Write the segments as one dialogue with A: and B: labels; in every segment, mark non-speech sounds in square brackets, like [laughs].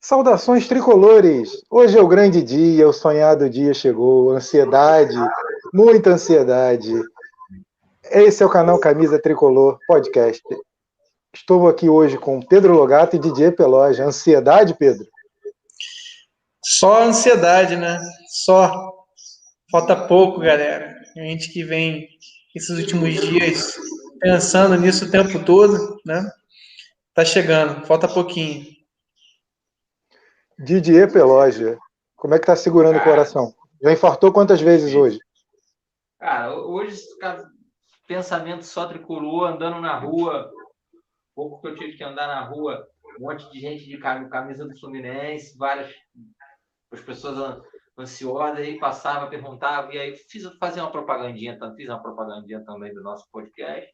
A: Saudações tricolores! Hoje é o grande dia, o sonhado dia chegou, ansiedade, muita ansiedade. Esse é o canal Camisa Tricolor Podcast. Estou aqui hoje com Pedro Logato e Didier Peloja. Ansiedade, Pedro?
B: Só ansiedade, né? Só. Falta pouco, galera. A gente que vem esses últimos dias pensando nisso o tempo todo, né? Tá chegando, falta pouquinho.
A: Didier Peloja, como é que tá segurando cara, o coração? Já infartou quantas vezes hoje?
C: Cara, hoje, pensamento só tricolor, andando na rua, pouco que eu tive que andar na rua, um monte de gente de camisa do Fluminense, várias as pessoas ansiosas, aí passava, perguntava, e aí fiz fazer uma propagandinha, fiz uma propagandinha também do nosso podcast,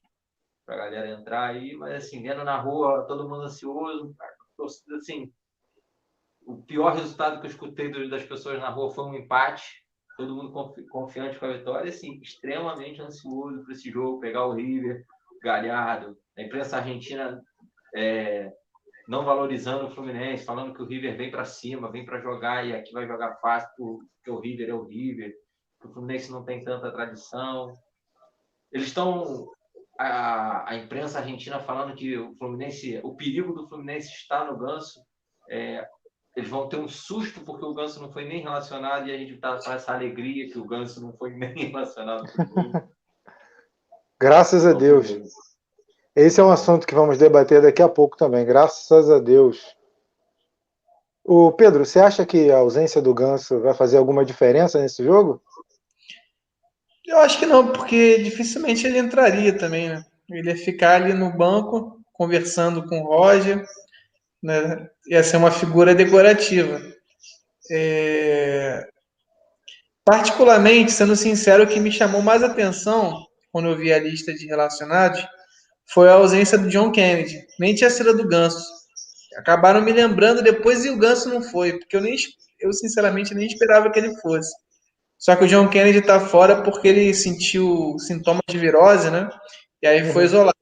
C: para a galera entrar aí, mas assim, vendo na rua, todo mundo ansioso, assim, o pior resultado que eu escutei das pessoas na rua foi um empate. Todo mundo confiante com a vitória, assim, extremamente ansioso para esse jogo, pegar o River, Galhardo, a imprensa argentina é, não valorizando o Fluminense, falando que o River vem para cima, vem para jogar e aqui vai jogar fácil porque o River é o River, que o Fluminense não tem tanta tradição. Eles estão a, a imprensa argentina falando que o Fluminense, o perigo do Fluminense está no Ganso. É, eles vão ter um susto porque o Ganso não foi nem relacionado e a gente está com essa alegria que o Ganso não foi [laughs] nem relacionado.
A: Graças a Deus. Esse é um assunto que vamos debater daqui a pouco também. Graças a Deus. O Pedro, você acha que a ausência do Ganso vai fazer alguma diferença nesse jogo?
B: Eu acho que não, porque dificilmente ele entraria também, né? Ele ia ficar ali no banco conversando com o Roger, né? Ia ser uma figura decorativa. É... Particularmente, sendo sincero, o que me chamou mais atenção quando eu vi a lista de relacionados foi a ausência do John Kennedy. Nem tinha sido do Ganso. Acabaram me lembrando depois e o Ganso não foi, porque eu nem eu sinceramente nem esperava que ele fosse. Só que o John Kennedy está fora porque ele sentiu sintomas de virose, né? E aí foi uhum. isolado.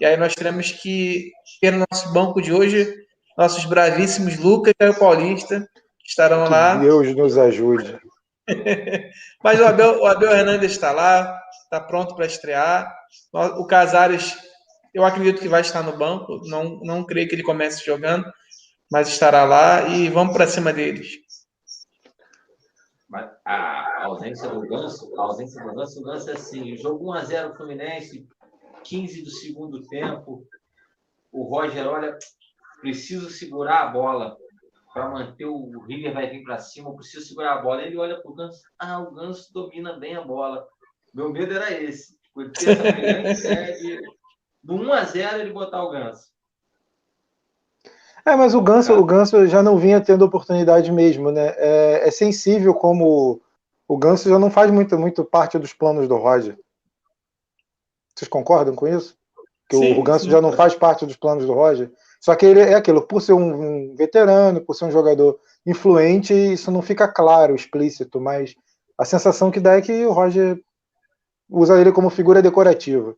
B: E aí nós teremos que ter no nosso banco de hoje nossos bravíssimos Lucas e o Paulista estarão
A: que
B: lá.
A: Deus nos ajude. [laughs]
B: Mas o Abel, o Abel Hernandes está lá, está pronto para estrear. O Casares, eu acredito que vai estar no banco. Não, não creio que ele comece jogando, mas estará lá e vamos para cima deles.
C: A ausência do Ganso, a ausência do Ganso, o Ganso é assim, jogo 1x0 Fluminense, 15 do segundo tempo, o Roger olha, preciso segurar a bola para manter o River vai vir para cima, eu preciso segurar a bola. Ele olha para o Ganso, ah, o Ganso domina bem a bola. Meu medo era esse. [laughs] Do 1 a 0 ele botar o Ganso.
A: É, mas o Ganso, o Ganso já não vinha tendo oportunidade mesmo, né? É, é sensível como o Ganso já não faz muito, muito parte dos planos do Roger. Vocês concordam com isso? Que sim, o, o Ganso sim, já não faz parte dos planos do Roger? Só que ele é aquilo, por ser um, um veterano, por ser um jogador influente, isso não fica claro, explícito, mas a sensação que dá é que o Roger usa ele como figura decorativa.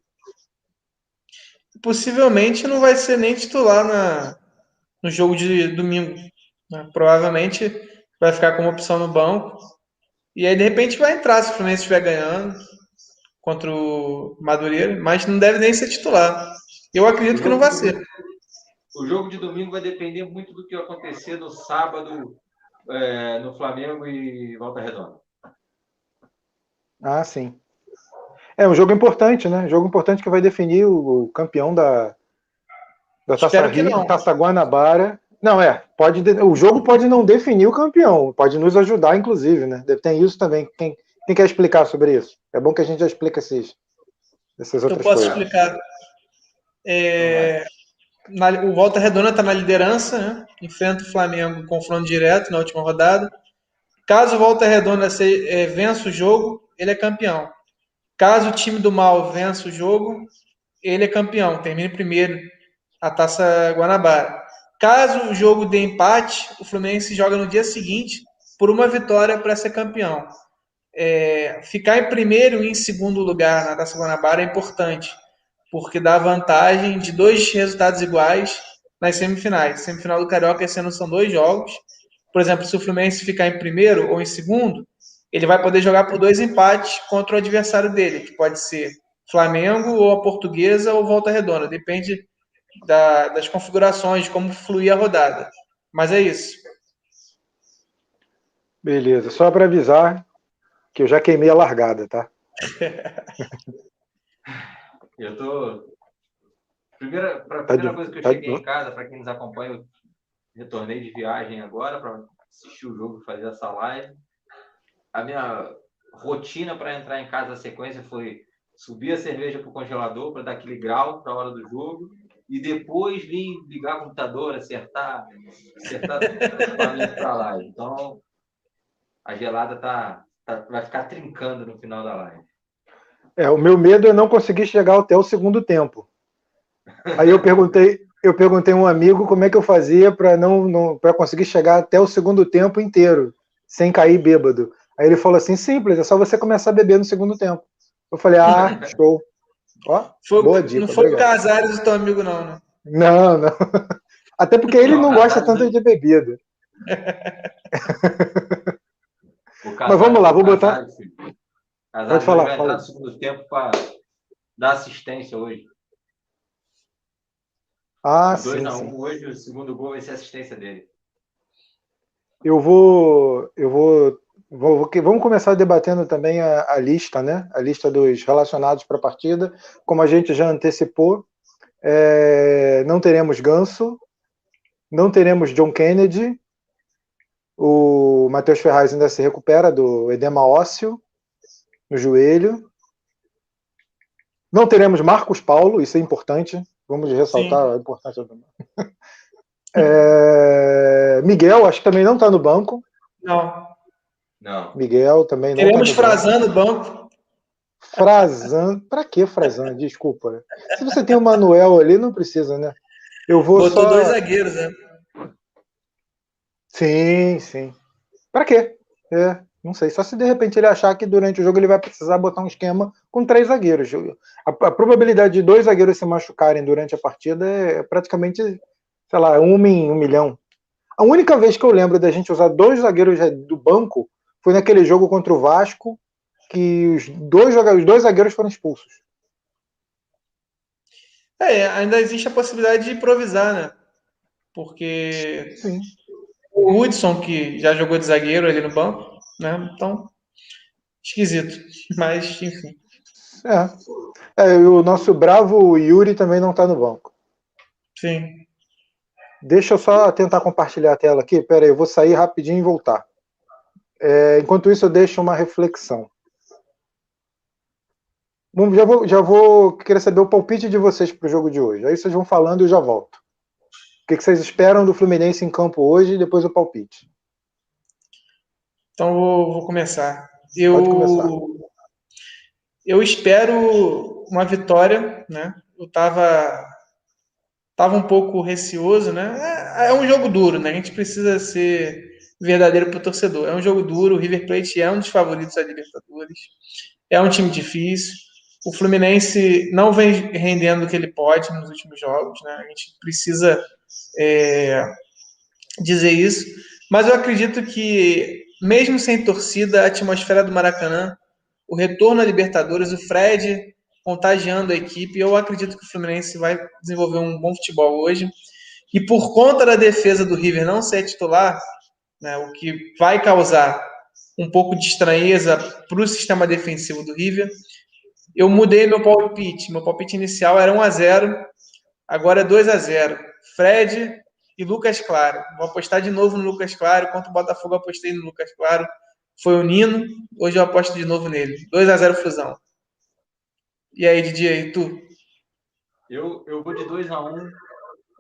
B: Possivelmente não vai ser nem titular na, no jogo de domingo. Né? Provavelmente vai ficar como opção no banco. E aí, de repente, vai entrar se o Fluminense estiver ganhando contra o Madureira, mas não deve nem ser titular. Eu acredito que não vai ser.
C: O jogo de domingo vai depender muito do que acontecer no sábado é, no Flamengo e Volta Redonda.
A: Ah, sim. É um jogo importante, né? Um jogo importante que vai definir o, campeão da, da Taça, Rio, Taça Guanabara. Não, é. Pode, o jogo pode não definir o campeão, pode nos ajudar, inclusive, né? Tem isso também. Quem, quem quer explicar sobre isso? É bom que a gente já explique esses, essas outras coisas.
B: Eu posso coisas. explicar. É, na, o Volta Redonda está na liderança, né? enfrenta o Flamengo confronto direto na última rodada. Caso o Volta Redonda se, é, vença o jogo, ele é campeão. Caso o time do mal vença o jogo, ele é campeão, termina primeiro a Taça Guanabara. Caso o jogo dê empate, o Fluminense joga no dia seguinte por uma vitória para ser campeão. É, ficar em primeiro e em segundo lugar na Taça Guanabara é importante porque dá vantagem de dois resultados iguais nas semifinais. Semifinal do Carioca esse ano são dois jogos. Por exemplo, se o Fluminense ficar em primeiro ou em segundo, ele vai poder jogar por dois empates contra o adversário dele, que pode ser Flamengo ou a Portuguesa ou Volta Redonda. Depende da, das configurações, de como fluir a rodada. Mas é isso.
A: Beleza. Só para avisar que eu já queimei a largada, tá? [laughs]
C: eu tô. Primeira, pra, tá primeira coisa que eu tá cheguei em casa, para quem nos acompanha, eu retornei de viagem agora para assistir o jogo e fazer essa live. A minha rotina para entrar em casa na sequência foi subir a cerveja para o congelador para dar aquele grau para a hora do jogo e depois vir ligar o computador, acertar, acertar para lá. Então, a gelada tá, tá, vai ficar trincando no final da live.
A: É, o meu medo é não conseguir chegar até o segundo tempo. Aí eu perguntei, eu perguntei a um amigo como é que eu fazia para não, não para conseguir chegar até o segundo tempo inteiro, sem cair bêbado. Aí ele falou assim: simples, é só você começar a beber no segundo tempo. Eu falei: ah, [laughs] show.
B: Ó, foi, boa dica. Não foi obrigado. o Casares do teu amigo, não, né?
A: Não, não. [laughs] Até porque ele não, não gosta tanto de bebida. [laughs] Mas vamos lá, vou botar.
C: Pode falar. Vai fala. no segundo tempo para dar assistência hoje.
A: Ah, 2 sim. 2
C: a 1 um, hoje, o segundo gol vai ser assistência dele.
A: Eu vou. Eu vou. vou vamos começar debatendo também a, a, lista, né? A lista dos relacionados para a partida. Como a gente já antecipou, é, não teremos Ganso, não teremos John Kennedy, o Matheus Ferraz ainda se recupera do edema ósseo no joelho. Não teremos Marcos Paulo, isso é importante. Vamos ressaltar Sim. a importância do. É... Miguel, acho que também não está no banco.
B: Não.
C: Não.
A: Miguel também não.
B: Teremos tá Frazan no banco.
A: Frazan. Para que Frazan? Desculpa. Se você tem o Manuel ali, não precisa, né? Eu vou
B: Botou
A: só...
B: dois zagueiros, né?
A: Sim, sim. Para quê? É, não sei. Só se de repente ele achar que durante o jogo ele vai precisar botar um esquema com três zagueiros. A, a probabilidade de dois zagueiros se machucarem durante a partida é praticamente, sei lá, um em um milhão. A única vez que eu lembro da gente usar dois zagueiros do banco foi naquele jogo contra o Vasco, que os dois, os dois zagueiros foram expulsos.
B: É, ainda existe a possibilidade de improvisar, né? Porque Sim o Hudson, que já jogou de zagueiro ali no banco, né? Então, esquisito. Mas, enfim.
A: É. é o nosso bravo Yuri também não está no banco.
B: Sim.
A: Deixa eu só tentar compartilhar a tela aqui. Pera aí, eu vou sair rapidinho e voltar. É, enquanto isso, eu deixo uma reflexão. Bom, já vou, já vou querer saber o palpite de vocês para o jogo de hoje. Aí vocês vão falando e eu já volto que, que vocês esperam do Fluminense em campo hoje e depois o palpite?
B: Então vou, vou começar. Eu, Pode começar. Eu espero uma vitória, né? Eu estava tava um pouco receoso, né? É, é, um jogo duro, né? A gente precisa ser verdadeiro para o torcedor. É um jogo duro. O River Plate é um dos favoritos da Libertadores. É um time difícil. O Fluminense não vem rendendo o que ele pode nos últimos jogos, né? A gente precisa é, dizer isso, mas eu acredito que, mesmo sem torcida, a atmosfera do Maracanã, o retorno à Libertadores, o Fred contagiando a equipe, eu acredito que o Fluminense vai desenvolver um bom futebol hoje. E por conta da defesa do River não ser titular, né, o que vai causar um pouco de estranheza para o sistema defensivo do River, eu mudei meu palpite. Meu palpite inicial era 1 a 0 agora é 2 a 0 Fred e Lucas Claro. Vou apostar de novo no Lucas Claro. Contra o Botafogo, apostei no Lucas Claro. Foi o Nino. Hoje eu aposto de novo nele. 2 a 0 Fusão. E aí, Didier, e tu?
C: Eu, eu vou de 2 a 1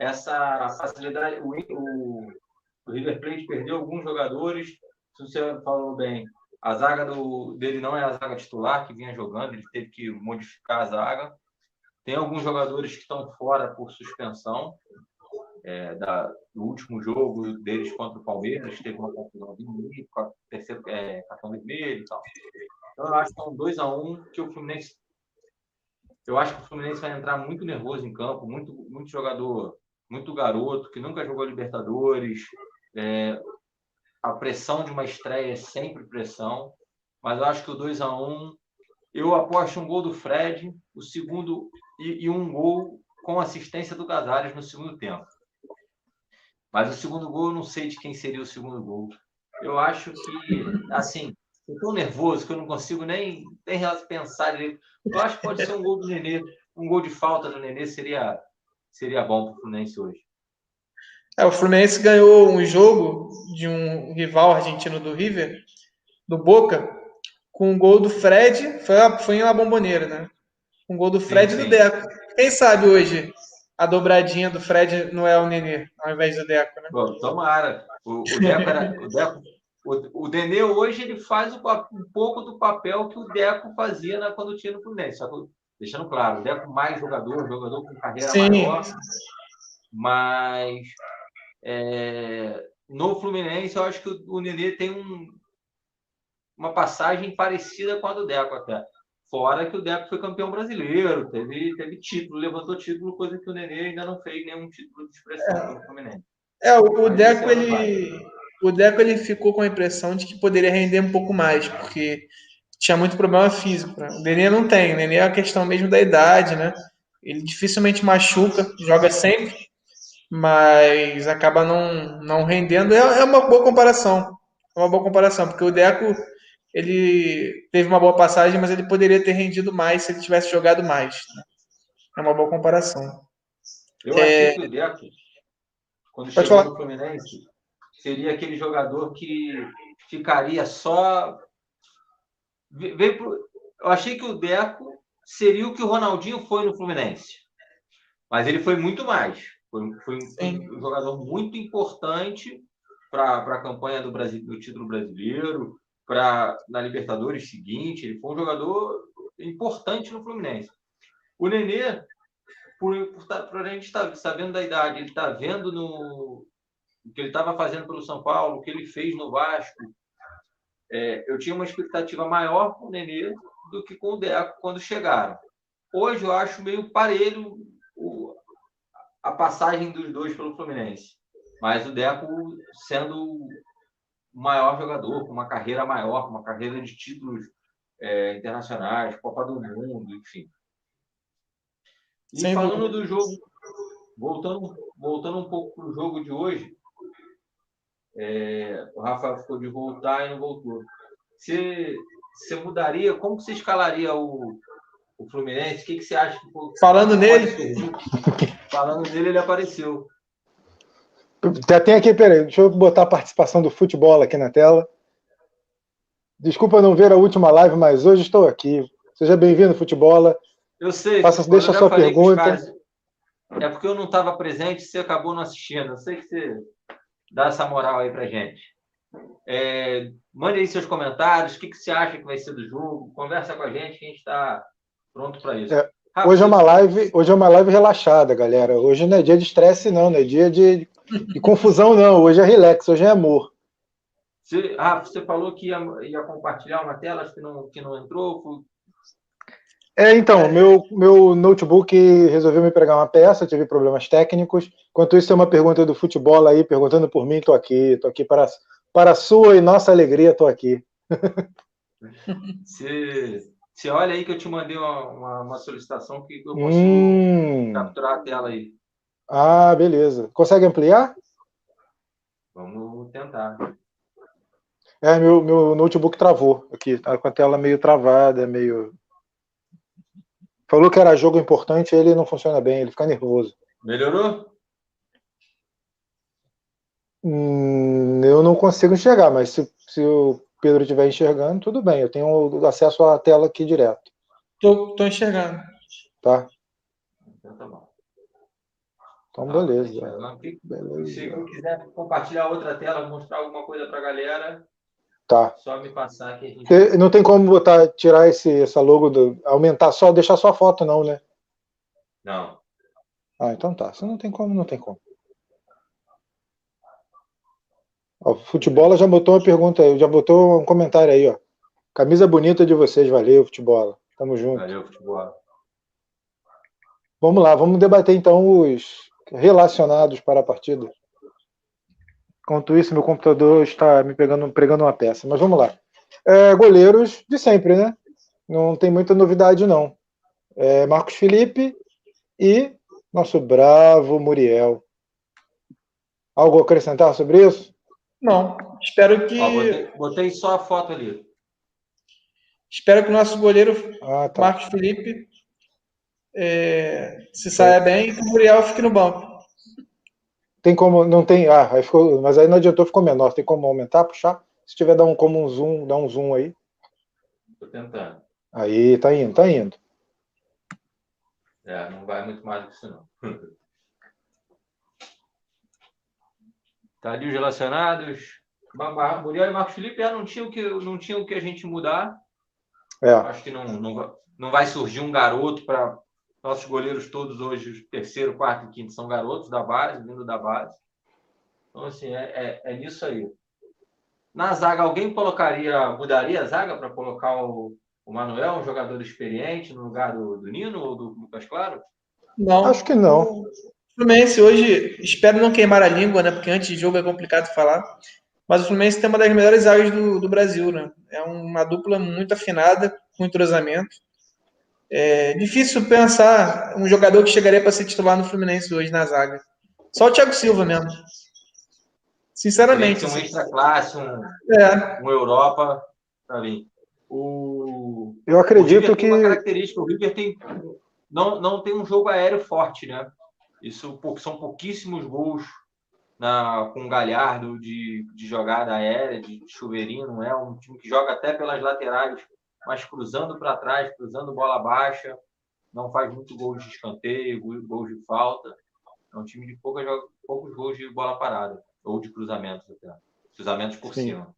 C: Essa facilidade. O, o, o River Plate perdeu alguns jogadores. Se você falou bem, a zaga do, dele não é a zaga titular que vinha jogando, ele teve que modificar a zaga. Tem alguns jogadores que estão fora por suspensão é, da, do último jogo deles contra o Palmeiras, teve uma confusão de terceiro é, cartão vermelho e tal. Então eu acho que é um 2x1 um que o Fluminense. Eu acho que o Fluminense vai entrar muito nervoso em campo, muito, muito jogador muito garoto, que nunca jogou Libertadores. É, a pressão de uma estreia é sempre pressão, mas eu acho que o 2 a 1 eu aposto um gol do Fred, o segundo e, e um gol com assistência do Casares no segundo tempo. Mas o segundo gol eu não sei de quem seria o segundo gol. Eu acho que, assim, eu tô nervoso que eu não consigo nem, nem pensar direito. Eu acho que pode ser um gol do Nenê, um gol de falta do Nenê seria, seria bom para o Fluminense hoje.
B: É, o Fluminense ganhou um jogo de um rival argentino do River, do Boca, com um gol do Fred, foi, foi em La Bomboneira, né? Um gol do Fred sim, sim. e do Deco. Quem sabe hoje a dobradinha do Fred não é o Nenê, ao invés do Deco, né?
C: Bom, tomara. O, o Deco era. O, Deco, o, o Nenê hoje ele faz um, um, pouco do papel que o Deco fazia quando tinha no Fluminense. Só que, deixando claro, o Deco mais jogador, jogador com carreira Sim. maior. Mas é, no Fluminense, eu acho que o, o Nenê tem um, uma passagem parecida com a do Deco até. Fora que o Deco foi campeão brasileiro, teve, teve título, levantou título, coisa que o Nenê ainda não fez nenhum título de expressão é. no Fluminense.
B: É, o, o Deco, ele, o Deco ele ficou com a impressão de que poderia render um pouco mais, porque tinha muito problema físico. Né? O Nenê não tem, o Nenê é a questão mesmo da idade, né? Ele dificilmente machuca, joga sempre, mas acaba não, não rendendo. É, é uma boa comparação. É uma boa comparação, porque o Deco ele teve uma boa passagem, mas ele poderia ter rendido mais se ele tivesse jogado mais. Né? É uma boa comparação.
C: Eu é... achei que o Deco, quando Pode chegou falar. no Fluminense, seria aquele jogador que ficaria só. Veio pro... Eu achei que o Deco seria o que o Ronaldinho foi no Fluminense. Mas ele foi muito mais. Foi, foi um, um jogador muito importante para a campanha do, Brasil, do título brasileiro, na Libertadores seguinte. Ele foi um jogador importante no Fluminense. O Nenê, por, por, tá, por a gente estar tá sabendo da idade, ele está vendo no o que ele estava fazendo pelo São Paulo, o que ele fez no Vasco. É, eu tinha uma expectativa maior com o Nenê do que com o Deco quando chegaram. Hoje eu acho meio parelho o, a passagem dos dois pelo Fluminense. Mas o Deco sendo maior jogador, com uma carreira maior, com uma carreira de títulos é, internacionais, Copa do Mundo, enfim. E Sem falando dúvida. do jogo, voltando, voltando um pouco para o jogo de hoje, é, o Rafa ficou de voltar e não voltou. Você, você mudaria? Como você escalaria o, o Fluminense? O que, que você acha que
B: Falando nele?
C: Falando nele, ele apareceu.
A: Tem aqui, peraí, deixa eu botar a participação do futebol aqui na tela. Desculpa não ver a última live, mas hoje estou aqui. Seja bem-vindo, futebol.
C: Eu sei.
A: Faça, deixa a sua pergunta.
C: É porque eu não estava presente, você acabou não assistindo. Eu sei que você dá essa moral aí para gente. É, mande aí seus comentários, o que, que você acha que vai ser do jogo, conversa com a gente, que a gente está pronto para isso.
A: É, hoje é uma live, hoje é uma live relaxada, galera. Hoje não é dia de estresse, não, não é dia de e confusão não, hoje é relax, hoje é amor.
C: Você, ah, você falou que ia, ia, compartilhar uma tela, acho que não, que não entrou. Foi...
A: É, então, é. Meu, meu notebook resolveu me pregar uma peça, tive problemas técnicos. Enquanto isso, tem uma pergunta do futebol aí, perguntando por mim, estou aqui, estou aqui para, para a sua e nossa alegria, estou aqui.
C: Você, você olha aí que eu te mandei uma, uma, uma solicitação que eu posso hum. capturar a tela aí.
A: Ah, beleza. Consegue ampliar?
C: Vamos tentar.
A: É, meu, meu notebook travou aqui, tá com a tela meio travada, meio. Falou que era jogo importante, ele não funciona bem, ele fica nervoso.
C: Melhorou?
A: Hum, eu não consigo enxergar, mas se, se o Pedro estiver enxergando, tudo bem. Eu tenho acesso à tela aqui direto.
B: Tô, tô enxergando.
A: Tá. Então tá bom. Então, tá, beleza.
C: beleza. Se quiser compartilhar outra tela, mostrar alguma coisa para a galera,
A: tá.
C: só me passar que a gente...
A: Não tem como botar, tirar esse, essa logo, do, aumentar só, deixar só a foto, não, né?
C: Não.
A: Ah, então tá. Se não tem como, não tem como. O futebol já botou uma pergunta, já botou um comentário aí, ó. Camisa bonita de vocês, valeu, futebol. Tamo junto.
C: Valeu, futebol.
A: Vamos lá, vamos debater então os, relacionados para a partida. Enquanto isso, meu computador está me pegando, pregando uma peça. Mas vamos lá. É, goleiros de sempre, né? Não tem muita novidade, não. É Marcos Felipe e nosso bravo Muriel. Algo a acrescentar sobre isso?
B: Não. Espero que.
C: Ó, botei, botei, só a foto ali.
B: Espero que o nosso goleiro ah, tá. Marcos Felipe é, se saia bem e que o Muriel fique no banco.
A: Tem como. Não tem. Ah, aí ficou, mas aí não adiantou, ficou menor. Tem como aumentar, puxar? Se tiver dar um, como um zoom, dá um zoom aí.
C: Tô tentando.
A: Aí, tá indo, tá indo.
C: É, não vai muito mais do que isso, não. [laughs] tá ali os relacionados. Muriel e Marcos Felipe já não tinham que, não tinham que a gente mudar. É. Acho que não, não, não vai surgir um garoto para. Nossos goleiros todos hoje, terceiro, quarto e quinto, são garotos da base, vindo da base. Então, assim, é, é, é nisso aí. Na zaga, alguém colocaria, mudaria a zaga para colocar o, o Manuel, um jogador experiente, no lugar do, do Nino ou do Lucas Claro?
A: Não. Acho que não. O
B: Fluminense hoje, espero não queimar a língua, né? Porque antes de jogo é complicado falar. Mas o Fluminense tem uma das melhores zagas do, do Brasil, né? É uma dupla muito afinada, com entrosamento. É difícil pensar um jogador que chegaria para ser titular no Fluminense hoje na zaga. Só o Thiago Silva mesmo. Sinceramente.
C: Um assim. extra classe, um, é. um Europa para mim. O,
A: Eu acredito
C: o
A: que.
C: Uma característica, o River tem, não, não tem um jogo aéreo forte, né? Isso são pouquíssimos gols na, com Galhardo de, de jogada aérea, de chuveirinho, não é um time que joga até pelas laterais mas cruzando para trás, cruzando bola baixa, não faz muito gol de escanteio, gols de falta. É um time de poucas, poucos gols de bola parada, ou de cruzamentos até. Cruzamentos por Sim. cima.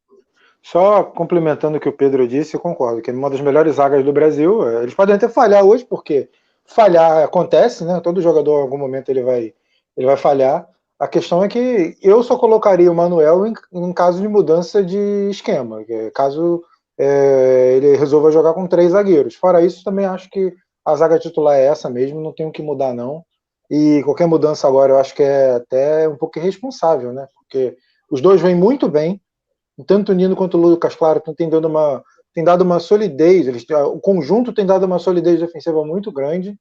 A: Só complementando o que o Pedro disse, eu concordo que é uma das melhores zagas do Brasil. É, eles podem até falhar hoje, porque falhar acontece, né? Todo jogador, em algum momento, ele vai, ele vai falhar. A questão é que eu só colocaria o Manuel em, em caso de mudança de esquema, é caso é, ele resolva jogar com três zagueiros. Fora isso, também acho que a zaga titular é essa mesmo, não tem o que mudar, não. E qualquer mudança agora eu acho que é até um pouco irresponsável, né? Porque os dois vêm muito bem, tanto o Nino quanto o Lucas Claro tem dado uma, tem dado uma solidez, eles, o conjunto tem dado uma solidez defensiva muito grande.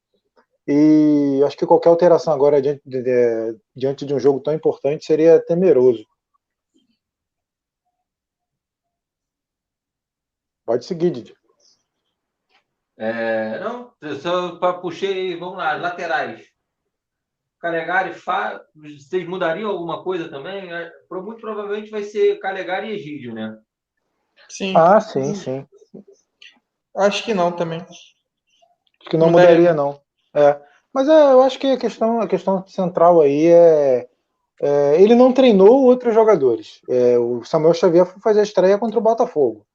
A: E acho que qualquer alteração agora diante de, de, diante de um jogo tão importante seria temeroso. Pode seguir, Didi.
C: É, não, só para puxei, vamos lá, laterais. Calegari, Fá, vocês mudariam alguma coisa também? É, muito provavelmente vai ser Calegari e Egídio, né?
A: Sim. Ah, sim, sim.
B: Acho que não também.
A: Acho que não mudaria, mudaria não. É. Mas é, eu acho que a questão, a questão central aí é, é ele não treinou outros jogadores. É, o Samuel Xavier foi fazer a estreia contra o Botafogo.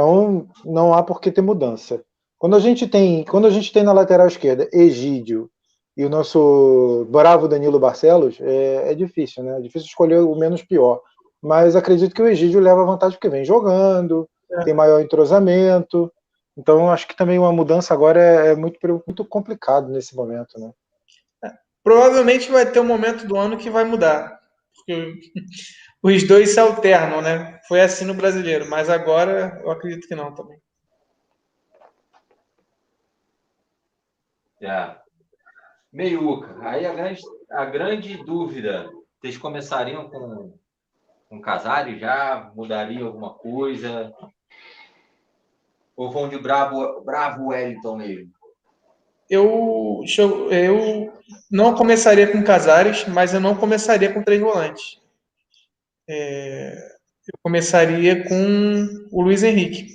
A: Então não há por que ter mudança. Quando a gente tem, quando a gente tem na lateral esquerda Egídio e o nosso bravo Danilo Barcelos, é, é difícil, né? É difícil escolher o menos pior. Mas acredito que o Egídio leva vantagem porque vem jogando, é. tem maior entrosamento. Então acho que também uma mudança agora é, é muito, muito complicado nesse momento, né?
B: É. Provavelmente vai ter um momento do ano que vai mudar. Porque os dois se alternam, né? Foi assim no brasileiro, mas agora eu acredito que não também.
C: É. Meiuca. Aí a grande, a grande dúvida: vocês começariam com, com Casares já? Mudariam alguma coisa? Ou vão de bravo, bravo Wellington mesmo?
B: Eu, eu não começaria com Casares, mas eu não começaria com três volantes é, eu começaria com o Luiz Henrique,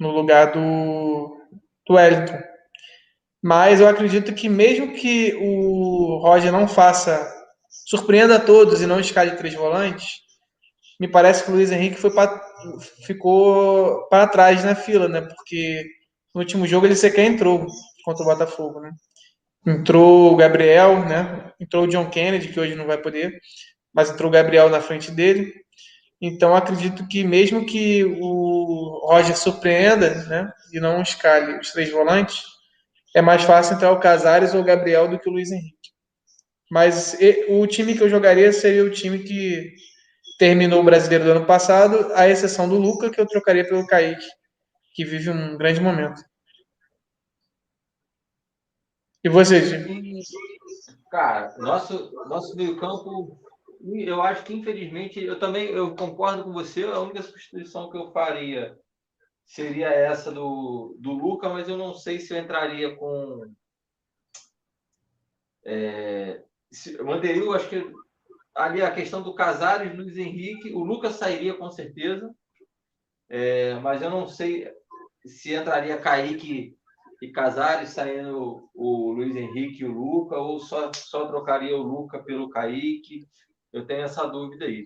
B: no lugar do, do Wellington. Mas eu acredito que mesmo que o Roger não faça, surpreenda a todos e não escale três volantes, me parece que o Luiz Henrique foi pra, ficou para trás na fila, né? Porque no último jogo ele sequer entrou contra o Botafogo, né? Entrou o Gabriel, né? Entrou o John Kennedy, que hoje não vai poder mas entrou o Gabriel na frente dele. Então acredito que mesmo que o Roger surpreenda, né, e não escale os três volantes, é mais fácil entrar o Casares ou o Gabriel do que o Luiz Henrique. Mas o time que eu jogaria seria o time que terminou o brasileiro do ano passado, à exceção do Luca, que eu trocaria pelo Kaique, que vive um grande momento. E você, Gil?
C: Cara, nosso, nosso meio-campo, eu acho que infelizmente, eu também eu concordo com você, a única substituição que eu faria seria essa do, do Luca, mas eu não sei se eu entraria com. É, se, eu manteria, eu acho que ali a questão do Casares, Luiz Henrique, o Lucas sairia com certeza, é, mas eu não sei se entraria Kaique e Casares saindo o Luiz Henrique e o Luca, ou só, só trocaria o Luca pelo Kaique. Eu tenho essa dúvida aí.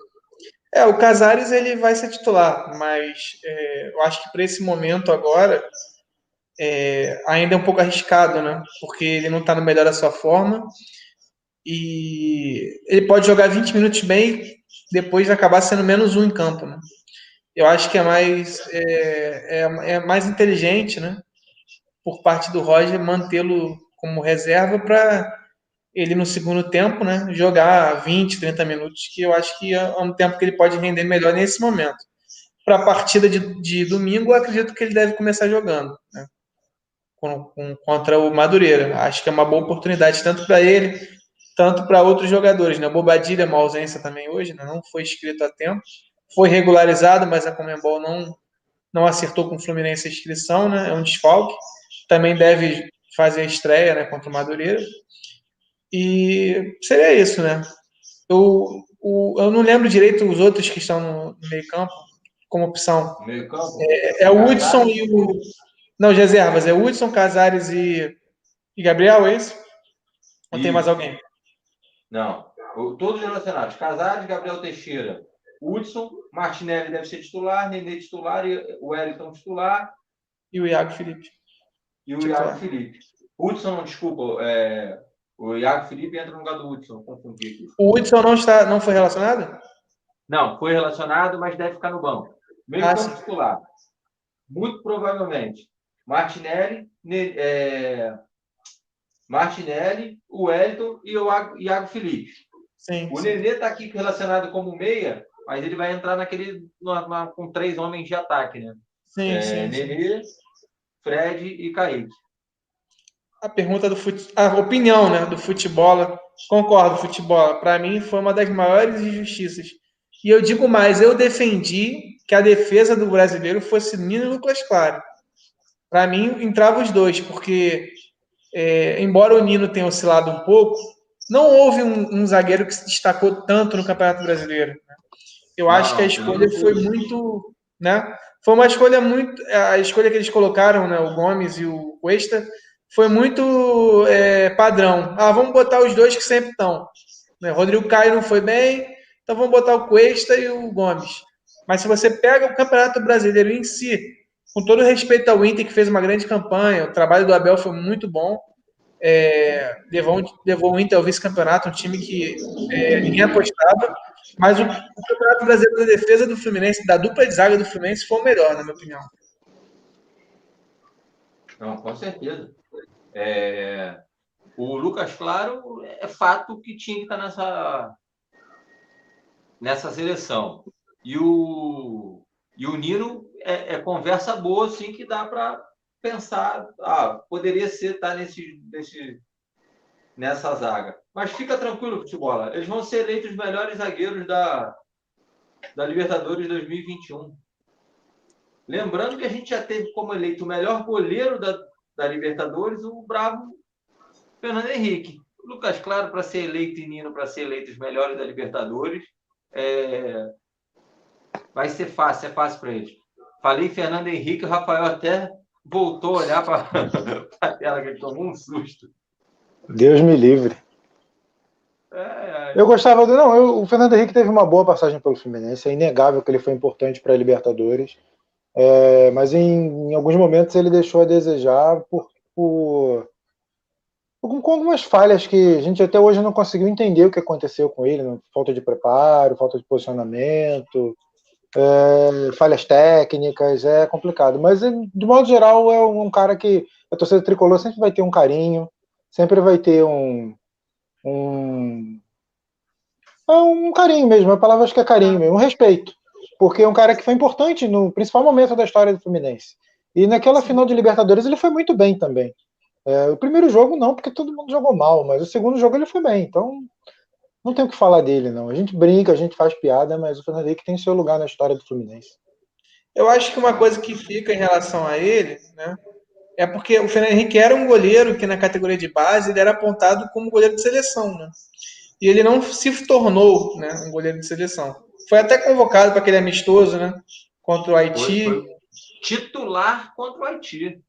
B: É, o Casares ele vai ser titular, mas é, eu acho que para esse momento agora é, ainda é um pouco arriscado, né? Porque ele não está no melhor da sua forma e ele pode jogar 20 minutos bem, depois acabar sendo menos um em campo. Né? Eu acho que é mais, é, é, é mais inteligente, né? Por parte do Roger mantê-lo como reserva para ele no segundo tempo, né? Jogar 20, 30 minutos, que eu acho que é um tempo que ele pode render melhor nesse momento. Para a partida de, de domingo, eu acredito que ele deve começar jogando, né? Com, com, contra o Madureira. Acho que é uma boa oportunidade tanto para ele tanto para outros jogadores. Né? Bobadilha é uma ausência também hoje, né? não foi inscrito a tempo. Foi regularizado, mas a Comembol não, não acertou com o Fluminense a inscrição, né? é um desfalque. Também deve fazer a estreia né, contra o Madureira. E seria isso, né? Eu, o, eu não lembro direito os outros que estão no, no meio-campo como opção.
C: Meio campo?
B: É, é o Hudson e o. Não, de reservas. É o Hudson, Casares e, e Gabriel, é isso? Ou tem mais alguém?
C: Não. Todos relacionados. Casares, Gabriel Teixeira, Hudson, Martinelli deve ser titular, Nenê titular, o Wellington titular.
B: E o Iago Felipe.
C: E o titular. Iago Felipe. Hudson, desculpa. É, o Iago Felipe entra no lugar do Hudson, confundi aqui.
B: O Hudson não, está, não foi relacionado?
C: Não, foi relacionado, mas deve ficar no banco. Meio ah, campo titular. Muito provavelmente. Martinelli, é, Martinelli, o Wellington e o Iago Felipe. Sim, o sim. Nenê está aqui relacionado como meia, mas ele vai entrar naquele com três homens de ataque, né?
B: Sim, é, sim,
C: Nenê, Fred e Kaique.
B: A pergunta do fute... a opinião, né, do futebol. Concordo, futebol. Para mim foi uma das maiores injustiças. E eu digo mais, eu defendi que a defesa do brasileiro fosse Nino e Lucas Claro. Para mim entrava os dois, porque é, embora o Nino tenha oscilado um pouco, não houve um, um, zagueiro que se destacou tanto no Campeonato Brasileiro. Né? Eu não, acho que a escolha foi muito, né? Foi uma escolha muito, a escolha que eles colocaram, né? O Gomes e o Cuesta, foi muito é, padrão. Ah, vamos botar os dois que sempre estão. Né? Rodrigo Caio não foi bem, então vamos botar o Cuesta e o Gomes. Mas se você pega o Campeonato Brasileiro em si, com todo respeito ao Inter, que fez uma grande campanha, o trabalho do Abel foi muito bom. É, levou, levou o Inter ao vice-campeonato, um time que é, ninguém apostava. Mas o, o, Campeonato Brasileiro da Defesa do Fluminense, da dupla de zaga do Fluminense, foi o melhor, na minha opinião.
C: Não, com certeza. É, o Lucas Claro é fato que tinha que estar nessa, nessa seleção. E o, e o Nino é, é conversa boa, assim, que dá para pensar, ah, poderia ser estar tá nesse, nesse, nessa zaga. Mas fica tranquilo, futebol. Eles vão ser eleitos os melhores zagueiros da, da Libertadores 2021. Lembrando que a gente já teve como eleito o melhor goleiro da, da Libertadores, o bravo Fernando Henrique. Lucas Claro para ser eleito e Nino para ser eleito os melhores da Libertadores. É... Vai ser fácil, é fácil para eles. Falei Fernando Henrique, o Rafael até voltou a olhar para [laughs] a tela, que ele tomou um susto.
A: Deus me livre. É, é... Eu gostava do. Não, eu, o Fernando Henrique teve uma boa passagem pelo Fluminense. É inegável que ele foi importante para a Libertadores. É, mas em, em, alguns momentos ele deixou a desejar por, por, com algumas falhas que a gente até hoje não conseguiu entender o que aconteceu com ele, né? falta de preparo, falta de posicionamento, é, falhas técnicas, é complicado. Mas, de modo geral, é um cara que a torcida tricolor sempre vai ter um carinho, sempre vai ter um, um, é um carinho mesmo, a palavra acho que é carinho mesmo, um respeito. Porque é um cara que foi importante no principal momento da história do Fluminense. E naquela final de Libertadores ele foi muito bem também. É, o primeiro jogo não, porque todo mundo jogou mal, mas o segundo jogo ele foi bem. Então não tem o que falar dele, não. A gente brinca, a gente faz piada, mas o Fernando Henrique tem seu lugar na história do Fluminense.
B: Eu acho que uma coisa que fica em relação a ele, né, é porque o Fernando Henrique era um goleiro que na categoria de base ele era apontado como goleiro de seleção, né? E ele não se tornou, né, um goleiro de seleção. Foi até convocado para aquele amistoso, né, contra o Haiti. Foi, foi
C: titular contra o Haiti.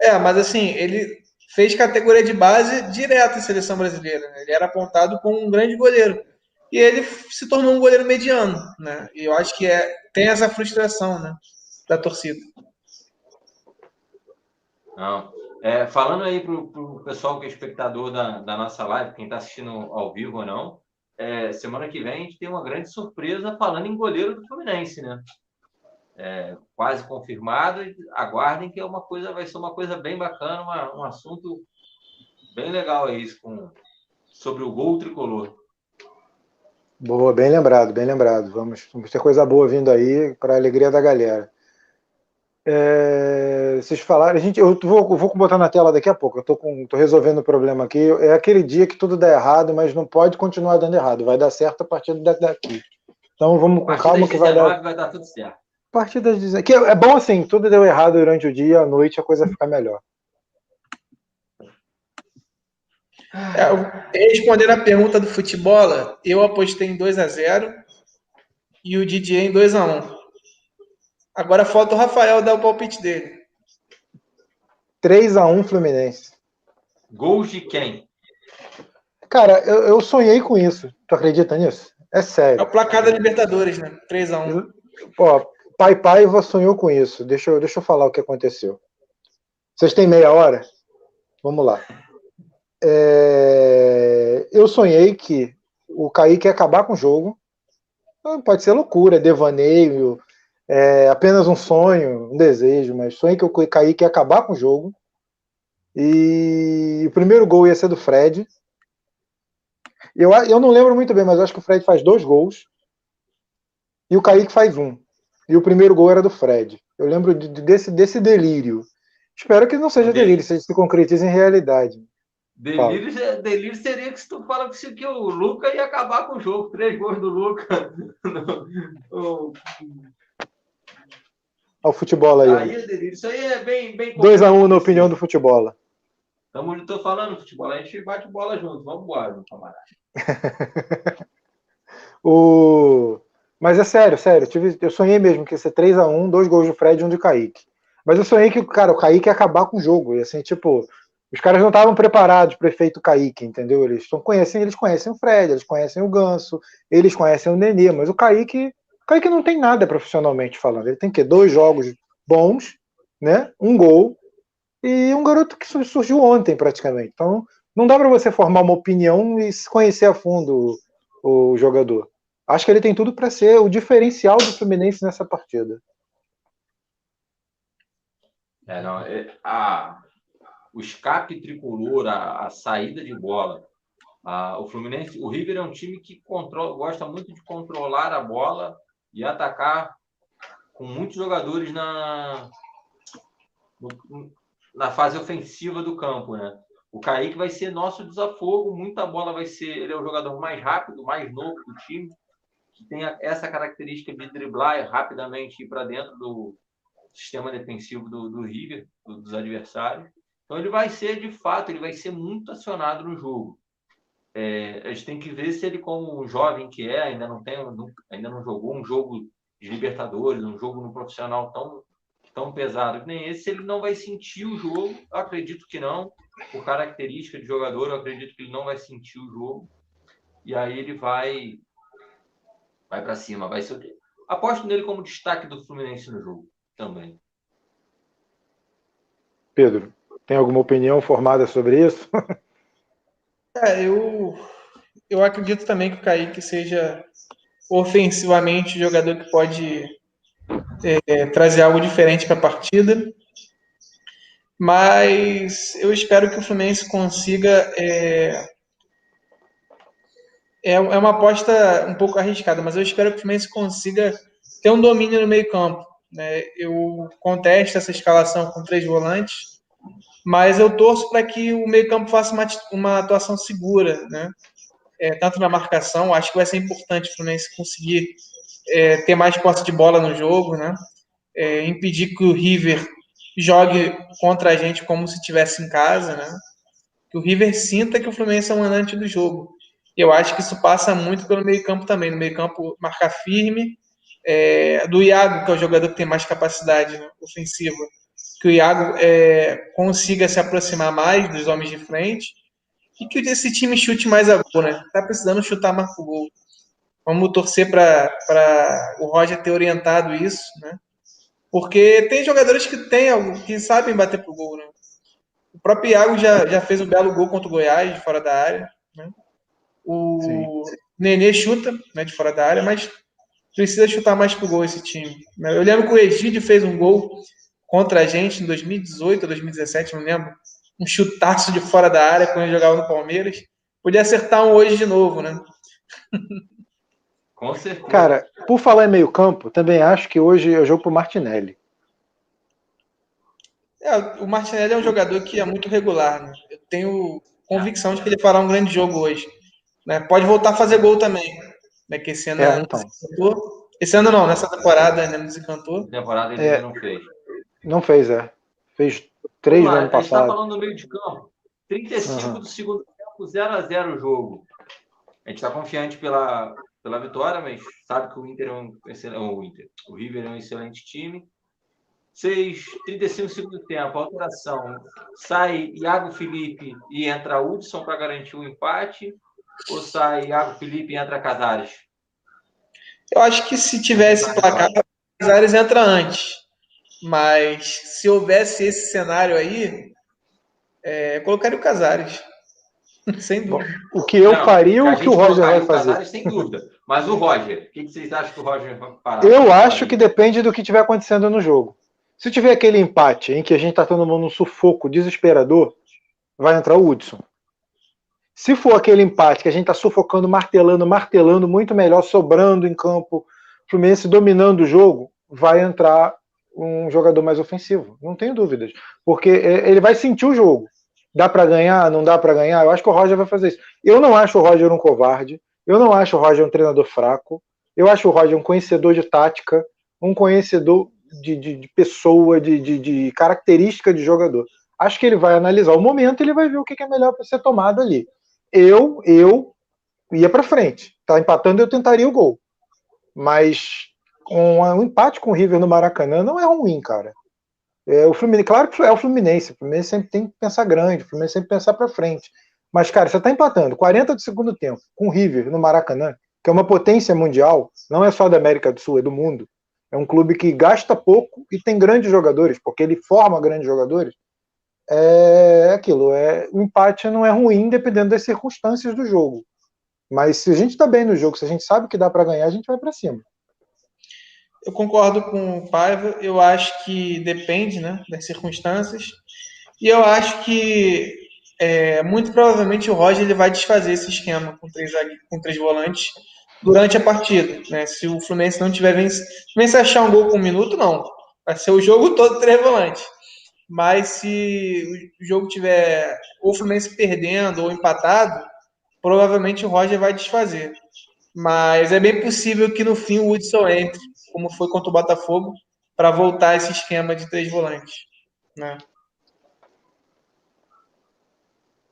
B: É, mas assim, ele fez categoria de base direto em seleção brasileira. Né? Ele era apontado como um grande goleiro. E ele se tornou um goleiro mediano, né? E eu acho que é, tem essa frustração, né, da torcida.
C: Não. É, falando aí para o pessoal que é espectador da, da nossa live, quem está assistindo ao vivo ou não, é, semana que vem a gente tem uma grande surpresa falando em goleiro do Fluminense, né? É, quase confirmado. Aguardem que é uma coisa, vai ser uma coisa bem bacana, uma, um assunto bem legal aí com, sobre o gol tricolor.
A: Boa, bem lembrado, bem lembrado. Vamos, vamos ter coisa boa vindo aí para a alegria da galera. É, vocês falaram, a gente, eu vou, vou botar na tela daqui a pouco. Eu tô, com, tô resolvendo o problema aqui. É aquele dia que tudo dá errado, mas não pode continuar dando errado. Vai dar certo a partir daqui. Então vamos com calma que vai dar.
C: vai dar tudo certo.
A: A partir das 19. Que é bom assim, tudo deu errado durante o dia, à noite a coisa fica melhor.
B: É, respondendo a pergunta do futebol, eu apostei em 2 a 0 e o Didier em 2 a 1 Agora falta o Rafael dar o palpite dele.
A: 3x1 Fluminense.
C: Gols de quem?
A: Cara, eu, eu, sonhei com isso. Tu acredita nisso? É sério.
B: É o placar da Libertadores, né? 3x1.
A: Pô, Pai Paiva sonhou com isso. Deixa eu, deixa eu falar o que aconteceu. Vocês têm meia hora? Vamos lá. É... Eu sonhei que o Kaique ia acabar com o jogo. Pode ser loucura, devaneio, é apenas um sonho, um desejo, mas sonho que o Kaique ia acabar com o jogo. E o primeiro gol ia ser do Fred. Eu, eu não lembro muito bem, mas acho que o Fred faz dois gols. E o Kaique faz um. E o primeiro gol era do Fred. Eu lembro de, desse, desse delírio. Espero que não seja delírio, seja se concretize em realidade.
C: Delírio, delírio seria que se tu fala que o Luca ia acabar com o jogo. Três gols do Luca. [laughs]
A: ao futebol aí.
C: aí Isso aí é bem. bem
A: 2x1 um na opinião do futebol.
C: Estamos tô falando futebol, a gente bate bola junto. Vamos embora, meu camarada. [laughs]
A: o... Mas é sério, sério. Eu, tive, eu sonhei mesmo que ia ser 3x1, dois gols do Fred e um de Kaique. Mas eu sonhei que, cara, o Kaique ia acabar com o jogo. E assim, tipo, os caras não estavam preparados para o efeito Kaique, entendeu? Eles, tão, conhecem, eles conhecem o Fred, eles conhecem o Ganso, eles conhecem o Nenê, mas o Kaique Kaique não tem nada profissionalmente falando. Ele tem que dois jogos bons, né? Um gol e um garoto que surgiu ontem praticamente. Então não dá para você formar uma opinião e conhecer a fundo o, o jogador. Acho que ele tem tudo para ser o diferencial do Fluminense nessa partida.
C: É, não, é, a, o escape tricolor, a, a saída de bola, a, o Fluminense, o River é um time que controla, gosta muito de controlar a bola e atacar com muitos jogadores na, na fase ofensiva do campo, né? O Kaique vai ser nosso desafogo, muita bola vai ser. Ele é o jogador mais rápido, mais novo do time, que tem essa característica de driblar rapidamente para dentro do sistema defensivo do, do River, do, dos adversários. Então ele vai ser, de fato, ele vai ser muito acionado no jogo. É, a gente tem que ver se ele, como um jovem que é, ainda não tem, ainda não jogou um jogo de Libertadores, um jogo no profissional tão, tão pesado que nem esse, se ele não vai sentir o jogo. Eu acredito que não. Por característica de jogador, eu acredito que ele não vai sentir o jogo. E aí ele vai vai para cima, vai ser aposto nele como destaque do Fluminense no jogo também.
A: Pedro, tem alguma opinião formada sobre isso? [laughs]
B: É, eu, eu acredito também que o Kaique seja ofensivamente o jogador que pode é, trazer algo diferente para a partida. Mas eu espero que o Fluminense consiga é, é, é uma aposta um pouco arriscada, mas eu espero que o Fluminense consiga ter um domínio no meio-campo. Né? Eu contesto essa escalação com três volantes, mas eu torço para que o meio-campo faça uma, uma atuação segura, né? É, tanto na marcação, acho que vai ser importante o Fluminense conseguir é, ter mais posse de bola no jogo, né? É, impedir que o River jogue contra a gente como se estivesse em casa, né? Que o River sinta que o Fluminense é o mandante do jogo. E eu acho que isso passa muito pelo meio-campo também. No meio-campo, marcar firme. É, do Iago, que é o jogador que tem mais capacidade né, ofensiva, que o Iago é, consiga se aproximar mais dos homens de frente e que esse time chute mais a gol, né? Tá precisando chutar mais pro gol. Vamos torcer para o Roger ter orientado isso, né? Porque tem jogadores que tem que sabem bater pro gol, né? O próprio Iago já, já fez um belo gol contra o Goiás, de fora da área. Né? O Sim. Nenê chuta né, de fora da área, mas precisa chutar mais pro gol esse time. Né? Eu lembro que o Egídio fez um gol contra a gente em 2018 ou 2017, não lembro. Um chutaço de fora da área quando ele jogava no Palmeiras. Podia acertar um hoje de novo, né?
A: Com certeza. Cara, por falar em meio campo, também acho que hoje é o jogo pro Martinelli.
B: É, o Martinelli é um jogador que é muito regular. Né? Eu tenho convicção de que ele fará um grande jogo hoje. Né? Pode voltar a fazer gol também. Né? Que esse ano é, então. Esse ano não, nessa temporada ainda não desencantou.
C: Temporada ele é, não fez.
A: Não fez, é. Fez três no ano passado. A gente está
C: falando no meio de campo. 35 uhum. do segundo tempo, 0 a 0 o jogo. A gente está confiante pela, pela vitória, mas sabe que o Inter é um excelente, o Inter, o River é um excelente time. 6, 35 segundo tempo, alteração. Sai Iago Felipe e entra Hudson para garantir o um empate? Ou sai Iago Felipe e entra Casares?
B: Eu acho que se tivesse placar, Casares entra antes. Mas se houvesse esse cenário aí, é, colocaria o Casares. [laughs] Sem dúvida.
A: O que eu não, faria o que o Roger vai fazer. Casares,
C: sem dúvida. Mas o Roger, o que vocês acham que o Roger vai
A: parar? Eu acho que depende do que estiver acontecendo no jogo. Se tiver aquele empate em que a gente está todo mundo num sufoco desesperador, vai entrar o Hudson. Se for aquele empate que a gente está sufocando, martelando, martelando, muito melhor, sobrando em campo, Fluminense dominando o jogo, vai entrar um jogador mais ofensivo. Não tenho dúvidas. Porque é, ele vai sentir o jogo. Dá para ganhar? Não dá para ganhar? Eu acho que o Roger vai fazer isso. Eu não acho o Roger um covarde. Eu não acho o Roger um treinador fraco. Eu acho o Roger um conhecedor de tática, um conhecedor de, de, de pessoa, de, de, de, característica de jogador. Acho que ele vai analisar o momento ele vai ver o que é melhor para ser tomado ali. Eu, eu ia para frente. Tá empatando, eu tentaria o gol. Mas um, um, empate com o River no Maracanã não é ruim, cara. É, o Fluminense, claro que é o Fluminense. O Fluminense sempre tem que pensar grande, o Fluminense sempre pensar para frente. Mas, cara, você está empatando 40 do segundo tempo com o River no Maracanã, que é uma potência mundial, não é só da América do Sul, é do mundo. É um clube que gasta pouco e tem grandes jogadores, porque ele forma grandes jogadores. É aquilo, é, o empate não é ruim dependendo das circunstâncias do jogo. Mas se a gente está bem no jogo, se a gente sabe que dá para ganhar, a gente vai para cima.
B: Eu concordo com o Paiva, eu acho que depende né, das circunstâncias. E eu acho que é, muito provavelmente o Roger ele vai desfazer esse esquema com três, com três volantes durante a partida. Né? Se o Fluminense não tiver vencido, se achar um gol com um minuto, não. Vai ser o jogo [laughs] todo três volantes. Mas se o jogo tiver ou o Fluminense perdendo ou empatado, provavelmente o Roger vai desfazer. Mas é bem possível que no fim o Hudson entre, como foi contra o Botafogo, para voltar esse esquema de três volantes. Né?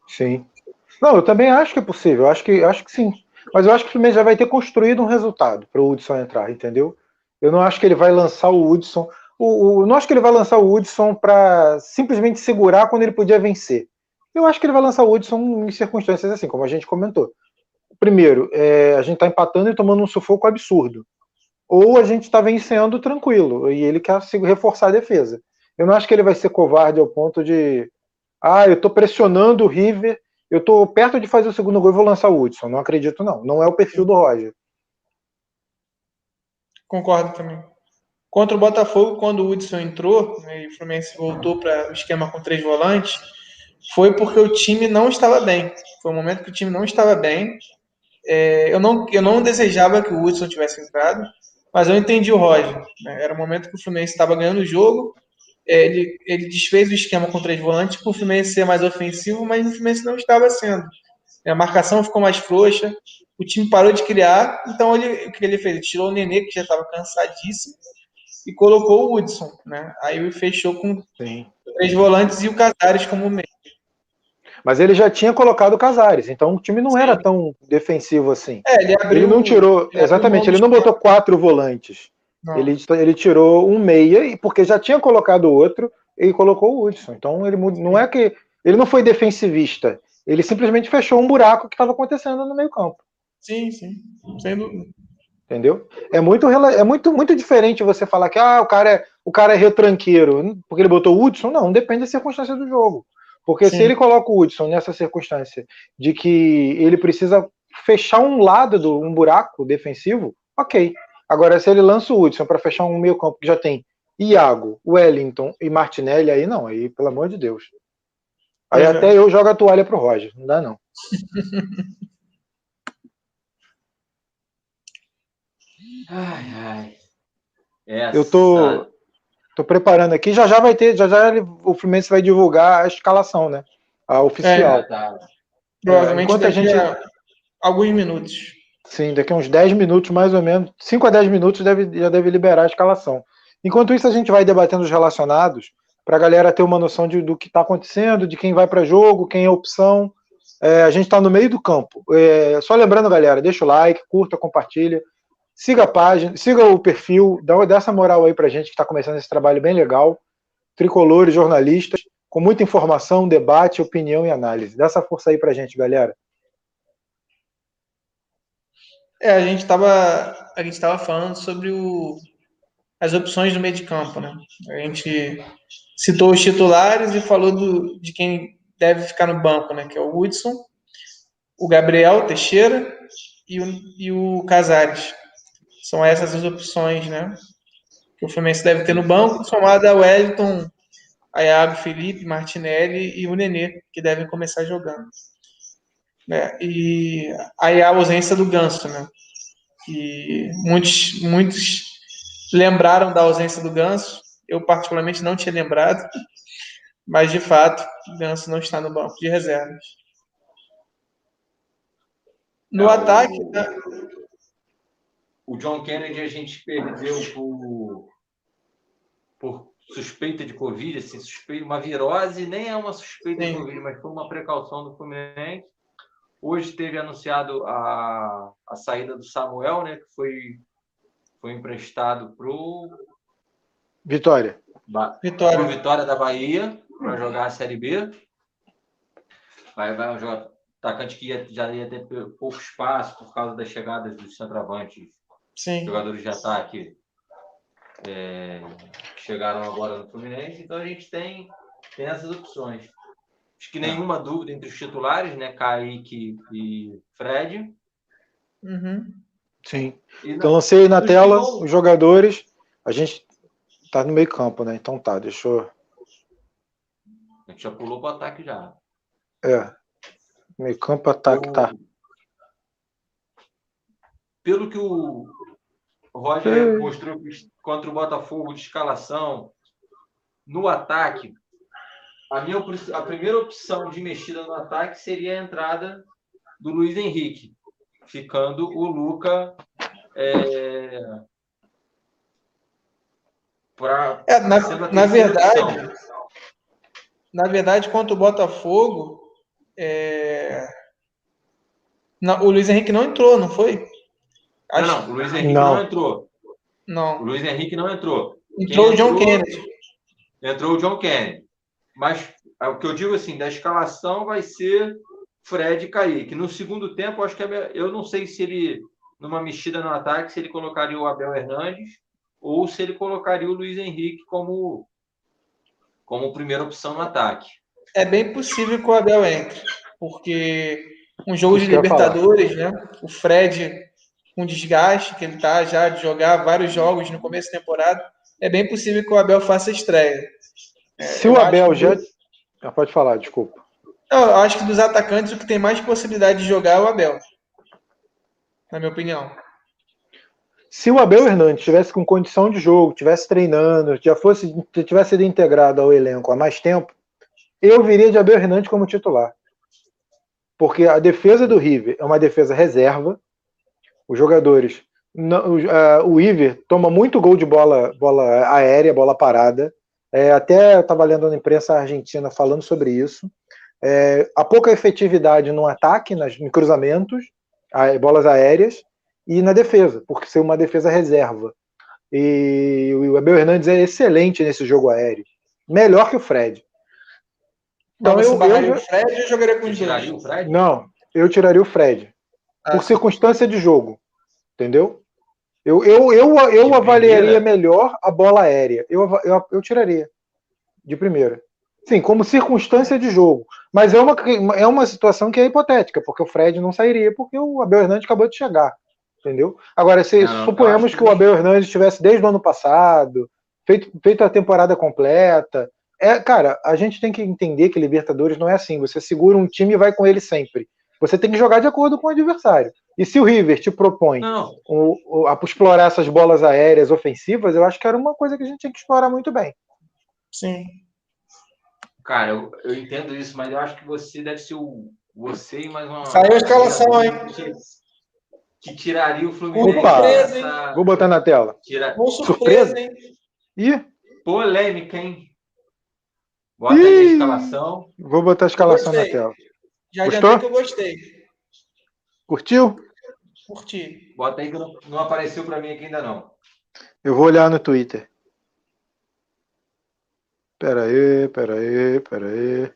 A: Sim. Não, eu também acho que é possível. Eu acho que, acho que sim. Mas eu acho que o Fluminense já vai ter construído um resultado para o Hudson entrar, entendeu? Eu não acho que ele vai lançar o Hudson. O, o, não acho que ele vai lançar o Hudson para simplesmente segurar quando ele podia vencer. Eu acho que ele vai lançar o Hudson em circunstâncias assim, como a gente comentou. Primeiro, é, a gente está empatando e tomando um sufoco absurdo. Ou a gente está vencendo tranquilo e ele quer reforçar a defesa. Eu não acho que ele vai ser covarde ao ponto de. Ah, eu estou pressionando o River eu tô perto de fazer o segundo gol e vou lançar o Hudson. Não acredito, não. Não é o perfil do Roger.
B: Concordo também. Contra o Botafogo, quando o Hudson entrou né, e o Fluminense voltou para o esquema com três volantes, foi porque o time não estava bem. Foi um momento que o time não estava bem. É, eu, não, eu não desejava que o Hudson tivesse entrado, mas eu entendi o Roger. Né? Era o momento que o Fluminense estava ganhando o jogo, é, ele, ele desfez o esquema com três volantes para o Fluminense ser mais ofensivo, mas o Fluminense não estava sendo. A marcação ficou mais frouxa, o time parou de criar, então ele, o que ele fez? Ele tirou o Nenê, que já estava cansadíssimo, e colocou o Hudson. Né? Aí fechou com Sim. três volantes e o Casares como meio.
A: Mas ele já tinha colocado o Casares, então o time não Sim. era tão defensivo assim. É, ele, abriu, ele não tirou, ele exatamente, ele não botou quatro volantes. Ele, ele tirou um meia, porque já tinha colocado outro, e colocou o Hudson. Então ele não é que. Ele não foi defensivista. Ele simplesmente fechou um buraco que estava acontecendo no meio campo.
B: Sim, sim. Sem dúvida.
A: Entendeu? É muito, é muito, muito diferente você falar que ah, o cara é, o cara é retranqueiro, porque ele botou o Hudson. Não, depende da circunstância do jogo. Porque sim. se ele coloca o Hudson nessa circunstância de que ele precisa fechar um lado do um buraco defensivo, ok. Agora, se ele lança o Hudson para fechar um meio campo que já tem Iago, Wellington e Martinelli, aí não, aí pelo amor de Deus. Aí é. até eu jogo a toalha pro Roger, não dá não. [laughs]
C: ai, ai.
A: Essa... Eu tô, tô preparando aqui, já já vai ter, já já ele, o Fluminense vai divulgar a escalação, né? A oficial. É, tá.
B: Provavelmente enquanto a gente a alguns minutos.
A: Sim, daqui a uns 10 minutos, mais ou menos, 5 a 10 minutos deve, já deve liberar a escalação. Enquanto isso, a gente vai debatendo os relacionados para a galera ter uma noção de, do que está acontecendo, de quem vai para jogo, quem é opção. É, a gente está no meio do campo. É, só lembrando, galera, deixa o like, curta, compartilha, siga a página, siga o perfil, dá, essa moral aí para a gente que está começando esse trabalho bem legal. Tricolores, jornalistas, com muita informação, debate, opinião e análise. Dá essa força aí para a gente, galera.
B: É, a gente estava a gente estava falando sobre o, as opções do meio de campo, né? A gente citou os titulares e falou do, de quem deve ficar no banco, né? Que é o Hudson, o Gabriel Teixeira e o, e o Casares. São essas as opções, né? Que o Fluminense deve ter no banco, somado a Wellington, a Iago, Felipe, Martinelli e o Nenê, que devem começar jogando. Né? E aí a ausência do Ganso, né? Que muitos, muitos lembraram da ausência do Ganso. Eu, particularmente, não tinha lembrado. Mas, de fato, o Ganso não está no banco de reservas. No é, ataque. O,
C: né? O John Kennedy a gente perdeu por, por suspeita de Covid, assim, suspeita, uma virose, nem é uma suspeita Sim. de Covid, mas foi uma precaução do Fluminense. Hoje teve anunciado a, a saída do Samuel, né, que foi, foi emprestado para o
A: Vitória.
C: Ba Vitória. Vitória da Bahia para jogar a Série B. Vai, vai um jogador, atacante que ia, já ia ter pouco espaço por causa das chegadas dos centroavantes. Sim. Jogadores de ataque é, chegaram agora no Fluminense. Então a gente tem, tem essas opções. Acho que nenhuma dúvida entre os titulares, né? Kaique e Fred.
B: Uhum.
A: Sim. E então lancei na tela os jogadores. A gente tá no meio campo, né? Então tá, deixa eu.
C: A gente já pulou para o ataque já.
A: É. Meio campo, ataque, o... tá.
C: Pelo que o Roger é. mostrou contra o Botafogo de escalação, no ataque, a, minha, a primeira opção de mexida no ataque seria a entrada do Luiz Henrique, ficando o Luca é,
B: pra, é, na, na verdade opção. na verdade quanto o Botafogo é, não, o Luiz Henrique não entrou não foi
C: Acho... não, não o Luiz Henrique não. não. entrou
B: não
C: o Luiz Henrique não entrou
B: entrou o John Kennedy
C: entrou o John Kennedy mas é, o que eu digo assim, da escalação vai ser Fred e Kaique. No segundo tempo, acho que é, eu não sei se ele, numa mexida no ataque, se ele colocaria o Abel Hernandes ou se ele colocaria o Luiz Henrique como, como primeira opção no ataque.
B: É bem possível que o Abel entre, porque um jogo de Libertadores, né? O Fred com desgaste que ele tá já de jogar vários jogos no começo da temporada, é bem possível que o Abel faça estreia.
A: É, Se o Abel já. Que... Ah, pode falar, desculpa.
B: Eu acho que dos atacantes o que tem mais possibilidade de jogar é o Abel. na minha opinião.
A: Se o Abel Hernandes tivesse com condição de jogo, tivesse treinando, já fosse, tivesse sido integrado ao elenco há mais tempo, eu viria de Abel Hernandes como titular. Porque a defesa do River é uma defesa reserva. Os jogadores. Não, uh, o Iver toma muito gol de bola, bola aérea, bola parada. É, até eu estava lendo na imprensa argentina falando sobre isso. É, a pouca efetividade no ataque, nas, em cruzamentos, a, bolas aéreas, e na defesa, porque ser uma defesa reserva. E o Abel Hernandes é excelente nesse jogo aéreo. Melhor que o Fred.
B: Então, eu, eu, o Fred eu jogaria com o
A: Fred? Não, eu tiraria o Fred. Ah. Por circunstância de jogo. Entendeu? Eu, eu, eu, eu avaliaria melhor a bola aérea. Eu, eu, eu tiraria. De primeira. Sim, como circunstância de jogo. Mas é uma, é uma situação que é hipotética, porque o Fred não sairia, porque o Abel Hernandes acabou de chegar. Entendeu? Agora, se não, suponhamos que, que o Abel Hernandes estivesse desde o ano passado, feito, feito a temporada completa. É, cara, a gente tem que entender que Libertadores não é assim. Você segura um time e vai com ele sempre. Você tem que jogar de acordo com o adversário. E se o River te propõe o, o, a explorar essas bolas aéreas ofensivas, eu acho que era uma coisa que a gente tinha que explorar muito bem.
B: Sim.
C: Cara, eu, eu entendo isso, mas eu acho que você deve ser o. Você e mais uma.
B: Saiu a escalação, hein?
C: Que, tiraria o Fluminense.
A: Opa! Essa... Vou botar na tela.
B: Tira... surpresa, surpresa, hein?
A: Ih!
C: Polêmica, hein? Bota Ih! aí a escalação.
A: Vou botar a escalação na tela.
B: Já Gostou? que eu gostei.
A: Curtiu?
B: Curti.
C: Bota aí que não, não apareceu para mim aqui ainda não.
A: Eu vou olhar no Twitter. Pera aí, pera aí, pera aí.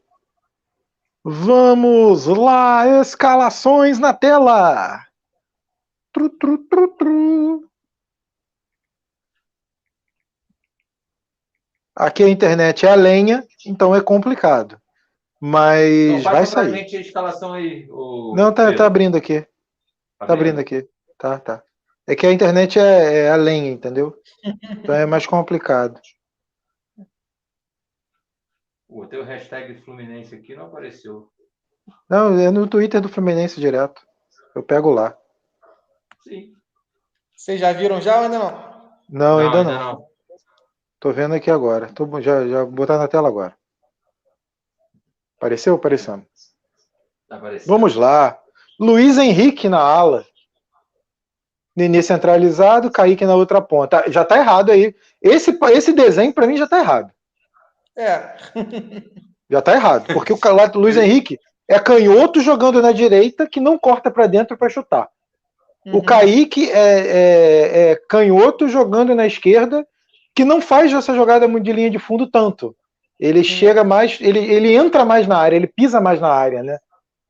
A: Vamos lá, escalações na tela. Tru, tru, tru, tru. Aqui a internet é a lenha, então é complicado. Mas então, vai sair.
C: a escalação aí,
A: Não, tá, tá abrindo aqui. Tá, tá abrindo aqui. Tá, tá. É que a internet é, é a lenha, entendeu? Então é mais complicado. [laughs]
C: O teu hashtag Fluminense aqui não apareceu.
A: Não, é no Twitter do Fluminense direto. Eu pego lá.
C: Sim.
B: Vocês já viram já ou ainda não?
A: Não, não ainda, ainda não. não. Tô vendo aqui agora. Tô, já, já botar na tela agora. Apareceu? Aparecendo.
C: Tá
A: Vamos lá. Luiz Henrique na ala. Nenê centralizado, Kaique na outra ponta. Já tá errado aí. Esse, esse desenho, para mim, já tá errado.
B: É.
A: já tá errado. Porque o Luiz Henrique é canhoto jogando na direita que não corta para dentro para chutar. Uhum. O Kaique é, é, é, canhoto jogando na esquerda que não faz essa jogada de linha de fundo tanto. Ele uhum. chega mais, ele, ele entra mais na área, ele pisa mais na área, né?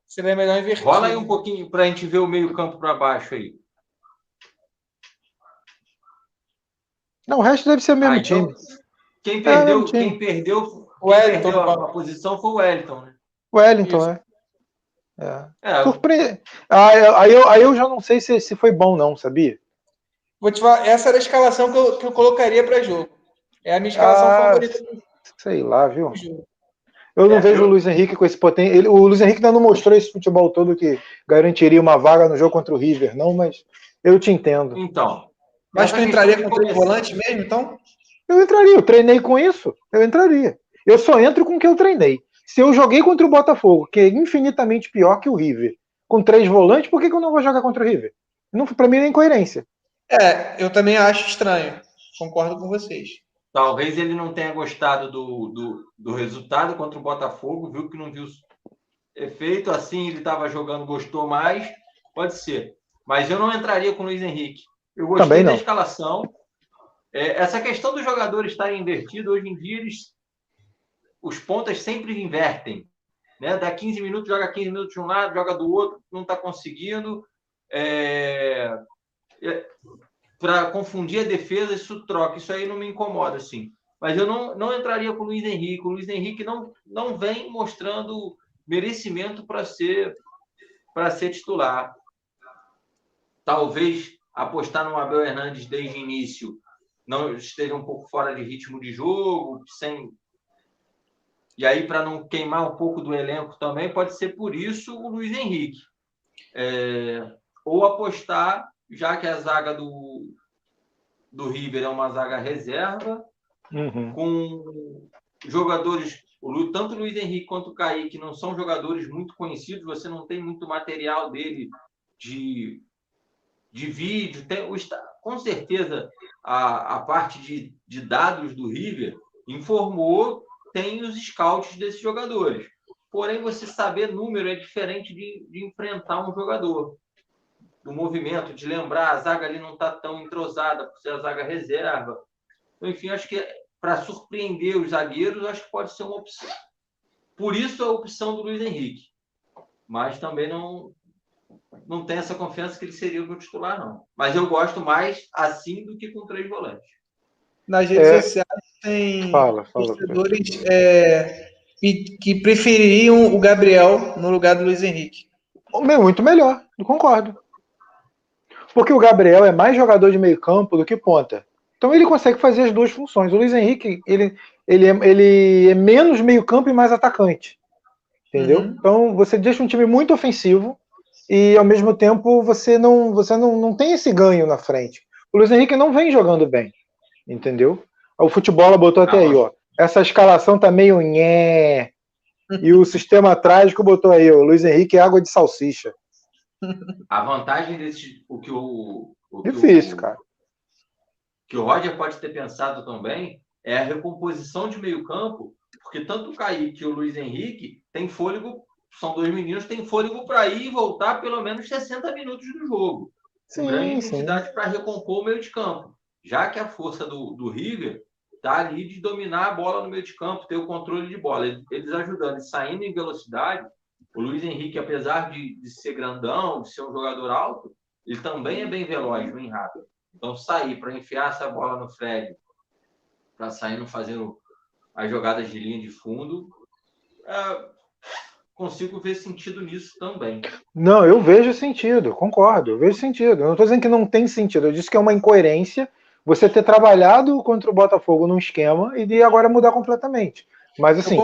B: Seria melhor inverter.
C: Rola aí um pouquinho para a gente ver o meio-campo para baixo aí.
A: Não, o resto deve ser o mesmo ah, então, time.
C: Quem perdeu, é, quem perdeu, quem perdeu a, a, posição foi o Wellington, né?
A: O Wellington, Isso. é. É. é. Surpre... Aí, eu, aí eu já não sei se, se foi bom, não, sabia?
B: Vou te falar, essa era a escalação que eu, que eu colocaria para jogo. É a minha escalação ah, favorita.
A: Sei lá, viu? Eu não é, vejo eu... o Luiz Henrique com esse potência. O Luiz Henrique ainda não mostrou esse futebol todo que garantiria uma vaga no jogo contra o River, não, mas eu te entendo.
C: Então.
B: Mas tu entraria com o volante mesmo, então?
A: Eu entraria, eu treinei com isso, eu entraria. Eu só entro com o que eu treinei. Se eu joguei contra o Botafogo, que é infinitamente pior que o River, com três volantes, por que, que eu não vou jogar contra o River? Não, pra mim é incoerência.
B: É, eu também acho estranho. Concordo com vocês.
C: Talvez ele não tenha gostado do, do, do resultado contra o Botafogo, viu que não viu efeito, assim ele estava jogando, gostou mais, pode ser. Mas eu não entraria com o Luiz Henrique. Eu gostei da escalação. É, essa questão dos jogadores estarem invertidos, hoje em dia, eles, os pontas sempre invertem. Né? Dá 15 minutos, joga 15 minutos de um lado, joga do outro, não está conseguindo. É, é, para confundir a defesa, isso troca. Isso aí não me incomoda, assim. Mas eu não, não entraria com o Luiz Henrique. O Luiz Henrique não, não vem mostrando merecimento para ser para ser titular. Talvez apostar no Abel Hernandes desde o início não esteja um pouco fora de ritmo de jogo, sem e aí para não queimar um pouco do elenco também pode ser por isso o Luiz Henrique. É... ou apostar, já que a zaga do, do River é uma zaga reserva, uhum. com jogadores, tanto o Luiz Henrique quanto o Kaique não são jogadores muito conhecidos, você não tem muito material dele de, de vídeo. Tem, com certeza, a, a parte de, de dados do River informou, tem os scouts desses jogadores. Porém, você saber número é diferente de, de enfrentar um jogador. Do movimento, de lembrar, a zaga ali não está tão entrosada por ser a zaga reserva. Então, enfim, acho que para surpreender os zagueiros, acho que pode ser uma opção. Por isso a opção do Luiz Henrique. Mas também não, não tenho essa confiança que ele seria o meu titular, não. Mas eu gosto mais assim do que com três volantes.
B: Nas redes é... sociais tem fala, fala, torcedores é, que prefeririam o Gabriel no lugar do Luiz Henrique.
A: Muito melhor, eu concordo. Porque o Gabriel é mais jogador de meio campo do que ponta. Então ele consegue fazer as duas funções. O Luiz Henrique, ele, ele, é, ele é menos meio-campo e mais atacante. Entendeu? Uhum. Então você deixa um time muito ofensivo e ao mesmo tempo você não você não, não tem esse ganho na frente. O Luiz Henrique não vem jogando bem. Entendeu? O futebol botou até aí, ó. Essa escalação tá meio nhé. E o [laughs] sistema trágico botou aí, ó. Luiz Henrique é água de salsicha.
C: A vantagem desse. O que o. o
A: Difícil, o, cara
C: que o Roger pode ter pensado também é a recomposição de meio campo, porque tanto o Kaique e o Luiz Henrique têm fôlego, são dois meninos, têm fôlego para ir e voltar pelo menos 60 minutos do jogo. Sim, grande intensidade para recompor o meio de campo. Já que a força do, do River está ali de dominar a bola no meio de campo, ter o controle de bola. Eles ajudando, saindo em velocidade. O Luiz Henrique, apesar de, de ser grandão, de ser um jogador alto, ele também é bem veloz, bem rápido. Então, sair para enfiar essa bola no Fred, para sair não fazendo as jogadas de linha de fundo, é, consigo ver sentido nisso também.
A: Não, eu vejo sentido, concordo, eu vejo sentido. Eu não estou dizendo que não tem sentido, eu disse que é uma incoerência você ter trabalhado contra o Botafogo num esquema e de agora mudar completamente. Mas assim,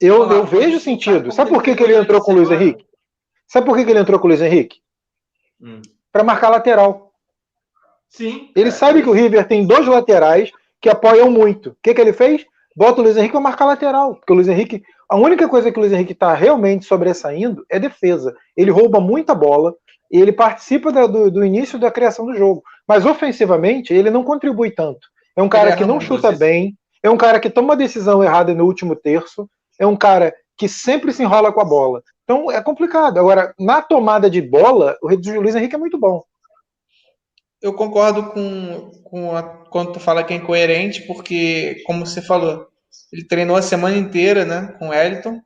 A: eu, eu, eu vejo sentido. Sabe por que, que ele entrou com o Luiz Henrique? Sabe por que, que ele entrou com o Luiz Henrique? Hum. Para marcar lateral.
C: Sim.
A: Ele é. sabe que o River tem dois laterais que apoiam muito. O que, que ele fez? Bota o Luiz Henrique para marcar lateral. Porque o Luiz Henrique. A única coisa que o Luiz Henrique está realmente sobressaindo é defesa. Ele rouba muita bola e ele participa do, do, início da criação do jogo. Mas ofensivamente, ele não contribui tanto. É um cara que não chuta bem, é um cara que toma decisão errada no último terço, é um cara que sempre se enrola com a bola. Então é complicado. Agora, na tomada de bola, o Luiz Henrique é muito bom
B: eu concordo com, com a, quando tu fala que é incoerente, porque, como você falou, ele treinou a semana inteira né, com o Wellington.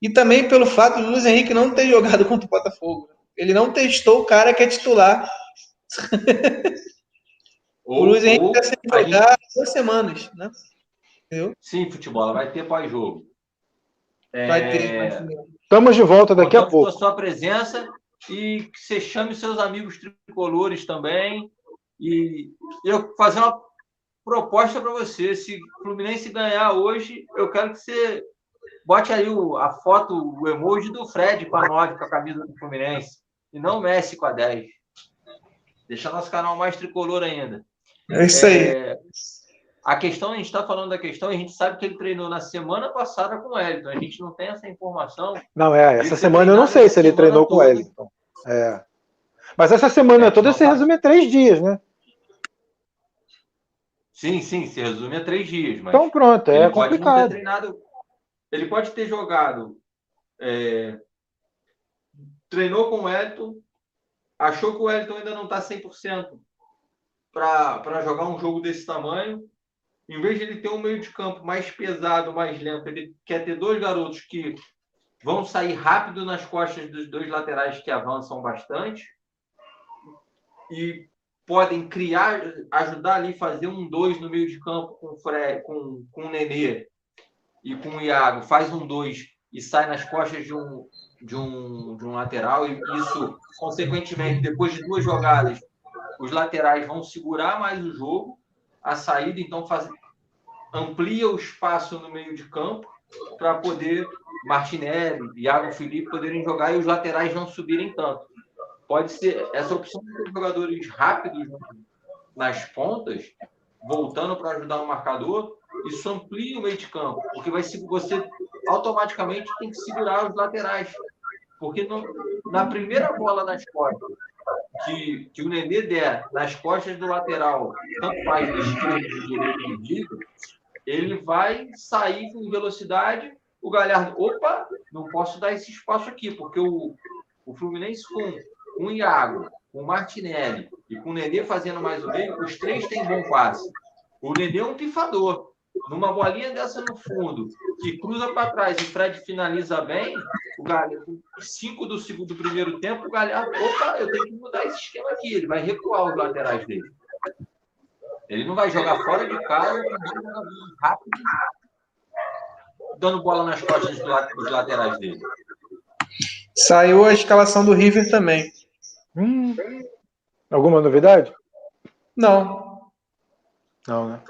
B: E também pelo fato do Luiz Henrique não ter jogado [laughs] contra o Botafogo. Ele não testou o cara que é titular. [laughs] o Luiz Henrique está sem jogar gente... duas semanas, né?
C: Entendeu? Sim, futebol, vai ter pós-jogo.
A: Vai é... ter. Estamos de volta daqui a pouco.
C: a sua presença e que você chame seus amigos tricolores também. E eu fazer uma proposta para você. Se o Fluminense ganhar hoje, eu quero que você bote aí o, a foto, o emoji do Fred com a 9, com a camisa do Fluminense. E não o Messi com a 10. Deixar nosso canal mais tricolor ainda.
B: É isso aí. É,
C: a questão, a gente está falando da questão, a gente sabe que ele treinou na semana passada com o Wellington. A gente não tem essa informação.
A: Não, é, essa semana eu não sei se ele treinou com o Wellington. É. Mas essa semana é, toda se tá. resume a três dias, né?
C: Sim, sim, se resume a três dias.
A: então pronto, é complicado.
C: Treinado, ele pode ter jogado. É, treinou com o Wellington, achou que o Wellington ainda não está 100% para jogar um jogo desse tamanho em vez de ele ter um meio de campo mais pesado, mais lento, ele quer ter dois garotos que vão sair rápido nas costas dos dois laterais que avançam bastante e podem criar, ajudar ali fazer um dois no meio de campo com o com, com o Nenê e com o Iago, faz um dois e sai nas costas de um, de um, de um lateral e isso, consequentemente, depois de duas jogadas, os laterais vão segurar mais o jogo, a saída, então faz, amplia o espaço no meio de campo para poder Martinelli, Iago Felipe poderem jogar e os laterais não subirem tanto. pode ser essa opção de jogadores rápidos nas pontas, voltando para ajudar o marcador, isso amplia o meio de campo, porque vai você automaticamente tem que segurar os laterais. Porque na primeira bola nas costas, que, que o Nenê der nas costas do lateral, tanto faz de esquerda, de ele vai sair com velocidade. O Galhardo, opa, não posso dar esse espaço aqui, porque o, o Fluminense com, com o Iago, com o Martinelli e com o Nenê fazendo mais o meio, os três têm bom passe. O Nenê é um pifador. Numa bolinha dessa no fundo, que cruza para trás e o Fred finaliza bem, o Galhardo, cinco do segundo do primeiro tempo, o Galhardo, opa, eu tenho que mudar esse esquema aqui. Ele vai recuar os laterais dele. Ele não vai jogar fora de casa, ele vai jogar rápido, dando bola nas costas dos laterais dele.
B: Saiu a escalação do River também.
A: Hum. Alguma novidade?
B: Não.
A: Não, né?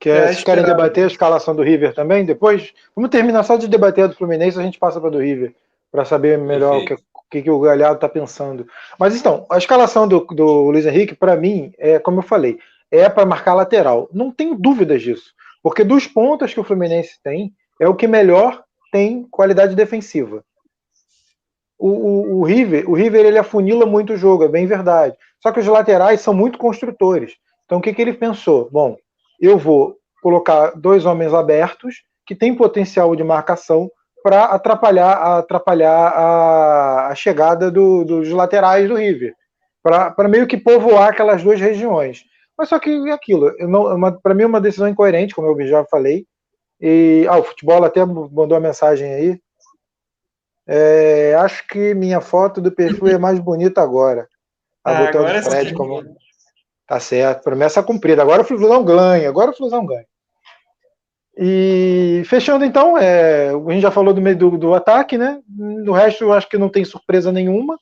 A: Quer, é, vocês querem debater a escalação do River também? Depois, vamos terminar só de debater a do Fluminense, a gente passa para do River, para saber melhor o que, que, que, o Galhardo está pensando. Mas então, a escalação do, do Luiz Henrique, para mim, é como eu falei, é para marcar lateral. Não tenho dúvidas disso. Porque dos pontos que o Fluminense tem, é o que melhor tem qualidade defensiva. O, o, o, River, o River ele afunila muito o jogo, é bem verdade. Só que os laterais são muito construtores. Então o que, que ele pensou? Bom, eu vou colocar dois homens abertos que têm potencial de marcação para atrapalhar, atrapalhar a, a chegada do, dos laterais do River, para meio que povoar aquelas duas regiões. Mas só que é aquilo, para mim é uma decisão incoerente, como eu já falei. E ah, o futebol até mandou uma mensagem aí. É, acho que minha foto do perfil é mais bonita agora.
B: Ah, agora Fred
A: como. Tá certo, promessa cumprida. Agora o Flusão ganha, agora o Flusão ganha. E fechando então, é, a gente já falou do meio do, do ataque, né? Do resto, eu acho que não tem surpresa nenhuma.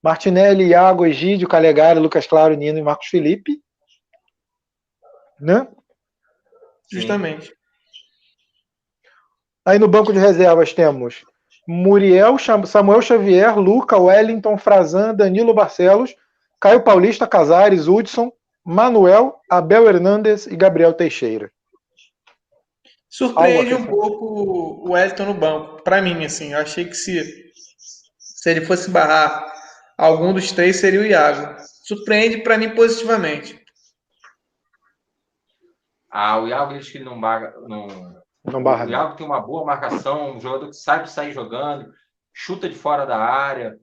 A: Martinelli, Iago, Egídio, Calegari, Lucas Claro, Nino e Marcos Felipe. Né?
B: Justamente.
A: Aí no banco de reservas temos Muriel, Samuel Xavier, Luca, Wellington, Frazan, Danilo Barcelos, Caio Paulista, Casares, Hudson, Manuel, Abel Hernandes e Gabriel Teixeira.
B: Surpreende um pouco o Wellington no banco. Para mim, assim, eu achei que se, se ele fosse barrar algum dos três, seria o Iago. Surpreende para mim positivamente.
C: Ah, o Iago diz que ele não barra. Não,
A: não barra.
C: O Iago tem uma boa marcação, um jogador que sabe sair jogando, chuta de fora da área.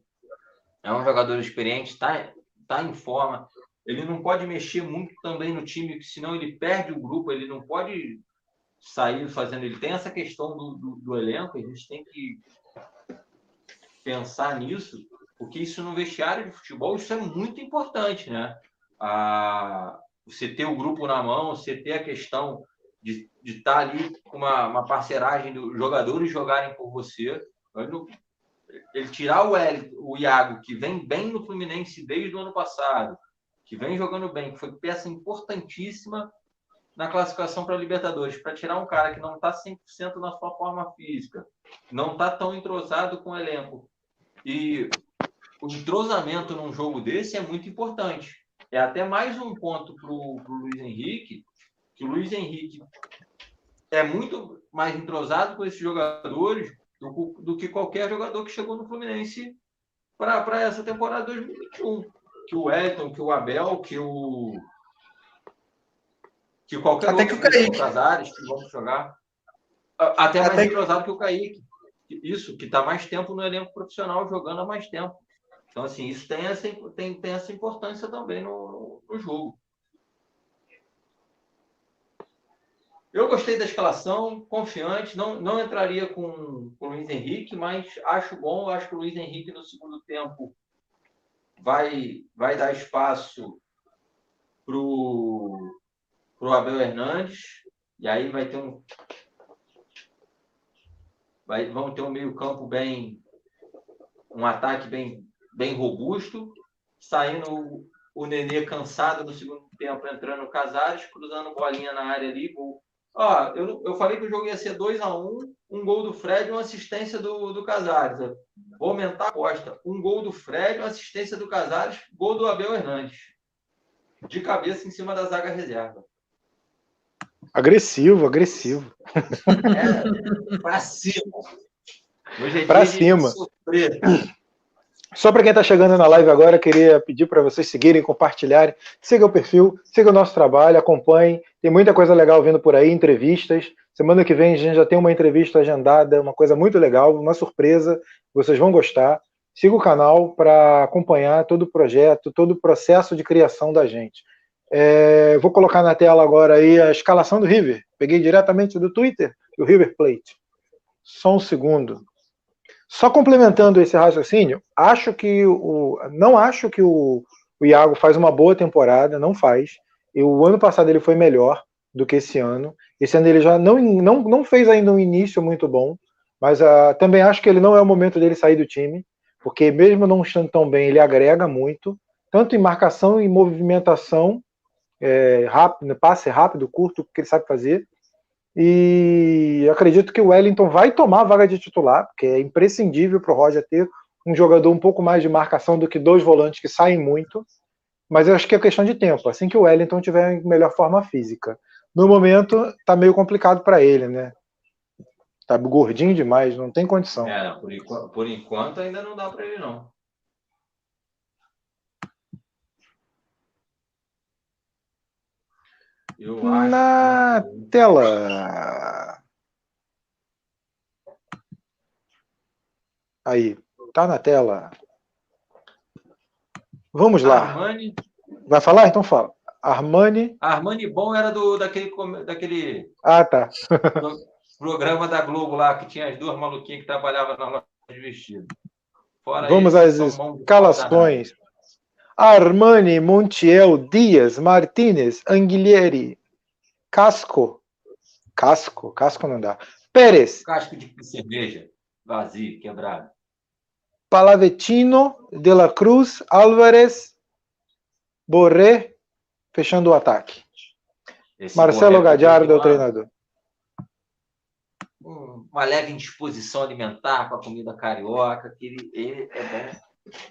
C: É um jogador experiente, está tá em forma. Ele não pode mexer muito também no time, senão ele perde o grupo. Ele não pode sair fazendo. Ele tem essa questão do, do, do elenco, a gente tem que pensar nisso, porque isso no vestiário de futebol isso é muito importante, né? Ah, você ter o grupo na mão, você ter a questão de estar tá ali com uma, uma parceragem dos jogadores jogarem por você. Ele tirar o, El, o Iago, que vem bem no Fluminense desde o ano passado, que vem jogando bem, que foi peça importantíssima na classificação para Libertadores, para tirar um cara que não está 100% na sua forma física, não está tão entrosado com o elenco. E o entrosamento num jogo desse é muito importante. É até mais um ponto para o Luiz Henrique, que o Luiz Henrique é muito mais entrosado com esses jogadores do, do que qualquer jogador que chegou no Fluminense para essa temporada 2021. Que o Elton, que o Abel, que o que qualquer
B: Até outro que o Kaique.
C: Casares que vamos jogar. Até mais Até que... que o Kaique. Isso, que está mais tempo no elenco profissional jogando há mais tempo. Então, assim, isso tem essa, tem, tem essa importância também no, no jogo. Eu gostei da escalação, confiante, não, não entraria com, com o Luiz Henrique, mas acho bom, acho que o Luiz Henrique no segundo tempo vai, vai dar espaço para o para o Abel Hernandes, e aí vai ter um. Vai, vamos ter um meio-campo bem. um ataque bem, bem robusto, saindo o Nenê cansado no segundo tempo, entrando o Casares, cruzando bolinha na área ali. Gol. Ó, eu, eu falei que o jogo ia ser 2 a 1 um, um gol do Fred e uma assistência do, do Casares. Vou aumentar a aposta. Um gol do Fred, uma assistência do Casares, gol do Abel Hernandes. De cabeça em cima da zaga reserva.
A: Agressivo, agressivo.
C: É, pra cima.
A: Hoje é pra cima. Só para quem está chegando na live agora, queria pedir para vocês seguirem, compartilharem. Siga o perfil, siga o nosso trabalho, acompanhem. Tem muita coisa legal vindo por aí, entrevistas. Semana que vem a gente já tem uma entrevista agendada, uma coisa muito legal, uma surpresa. Vocês vão gostar. Siga o canal para acompanhar todo o projeto, todo o processo de criação da gente. É, vou colocar na tela agora aí a escalação do River. Peguei diretamente do Twitter, do River Plate. Só um segundo. Só complementando esse raciocínio, acho que o, não acho que o, o Iago faz uma boa temporada, não faz. E o ano passado ele foi melhor do que esse ano. Esse ano ele já não, não, não fez ainda um início muito bom, mas uh, também acho que ele não é o momento dele sair do time, porque mesmo não estando tão bem, ele agrega muito, tanto em marcação e movimentação, é, rápido, passe rápido, curto, que ele sabe fazer, e acredito que o Wellington vai tomar a vaga de titular, porque é imprescindível para o Roger ter um jogador um pouco mais de marcação do que dois volantes que saem muito. Mas eu acho que é questão de tempo, assim que o Wellington tiver em melhor forma física. No momento, tá meio complicado para ele, né? Tá gordinho demais, não tem condição.
C: É, por, enquanto, por enquanto ainda não dá para ele, não.
A: Eu Na acho... tela. Aí, tá na tela. Vamos lá.
C: Armani.
A: Vai falar? Então fala. Armani.
C: Armani bom era do daquele daquele.
A: Ah, tá.
C: programa da Globo lá que tinha as duas maluquinhas que trabalhavam na loja de vestido.
A: Fora Vamos às escalações. Armani, Montiel, Dias, Martinez, Anguilheri, Casco, Casco, Casco não dá. Pérez.
C: Casco de cerveja, vazio, quebrado.
A: Palavetino, De La Cruz, Álvarez, Borré, fechando o ataque. Esse Marcelo Gadiardo é o treinador.
C: Uma leve indisposição alimentar com a comida carioca, que ele, ele é bom.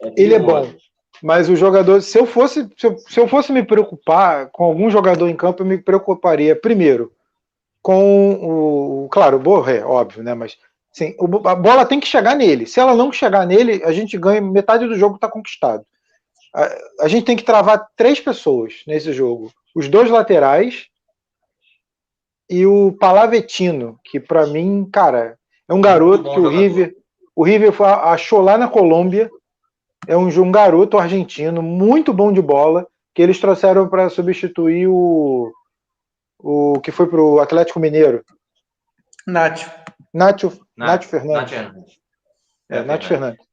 A: É ele é bom. Mas o jogador, se eu fosse, se eu, se eu fosse me preocupar com algum jogador em campo, eu me preocuparia primeiro com o, claro, o Borré, óbvio, né? Mas sim, a bola tem que chegar nele. Se ela não chegar nele, a gente ganha metade do jogo está conquistado. A, a, gente tem que travar três pessoas nesse jogo: os dois laterais e o Palavetino, que para mim, cara, é um garoto que o River, o River achou lá na Colômbia é um, um garoto argentino muito bom de bola que eles trouxeram para substituir o, o que foi para o Atlético Mineiro.
B: Nacho.
A: Nacho, Nacho Fernandes. Nacho, é, Nacho Fernandes.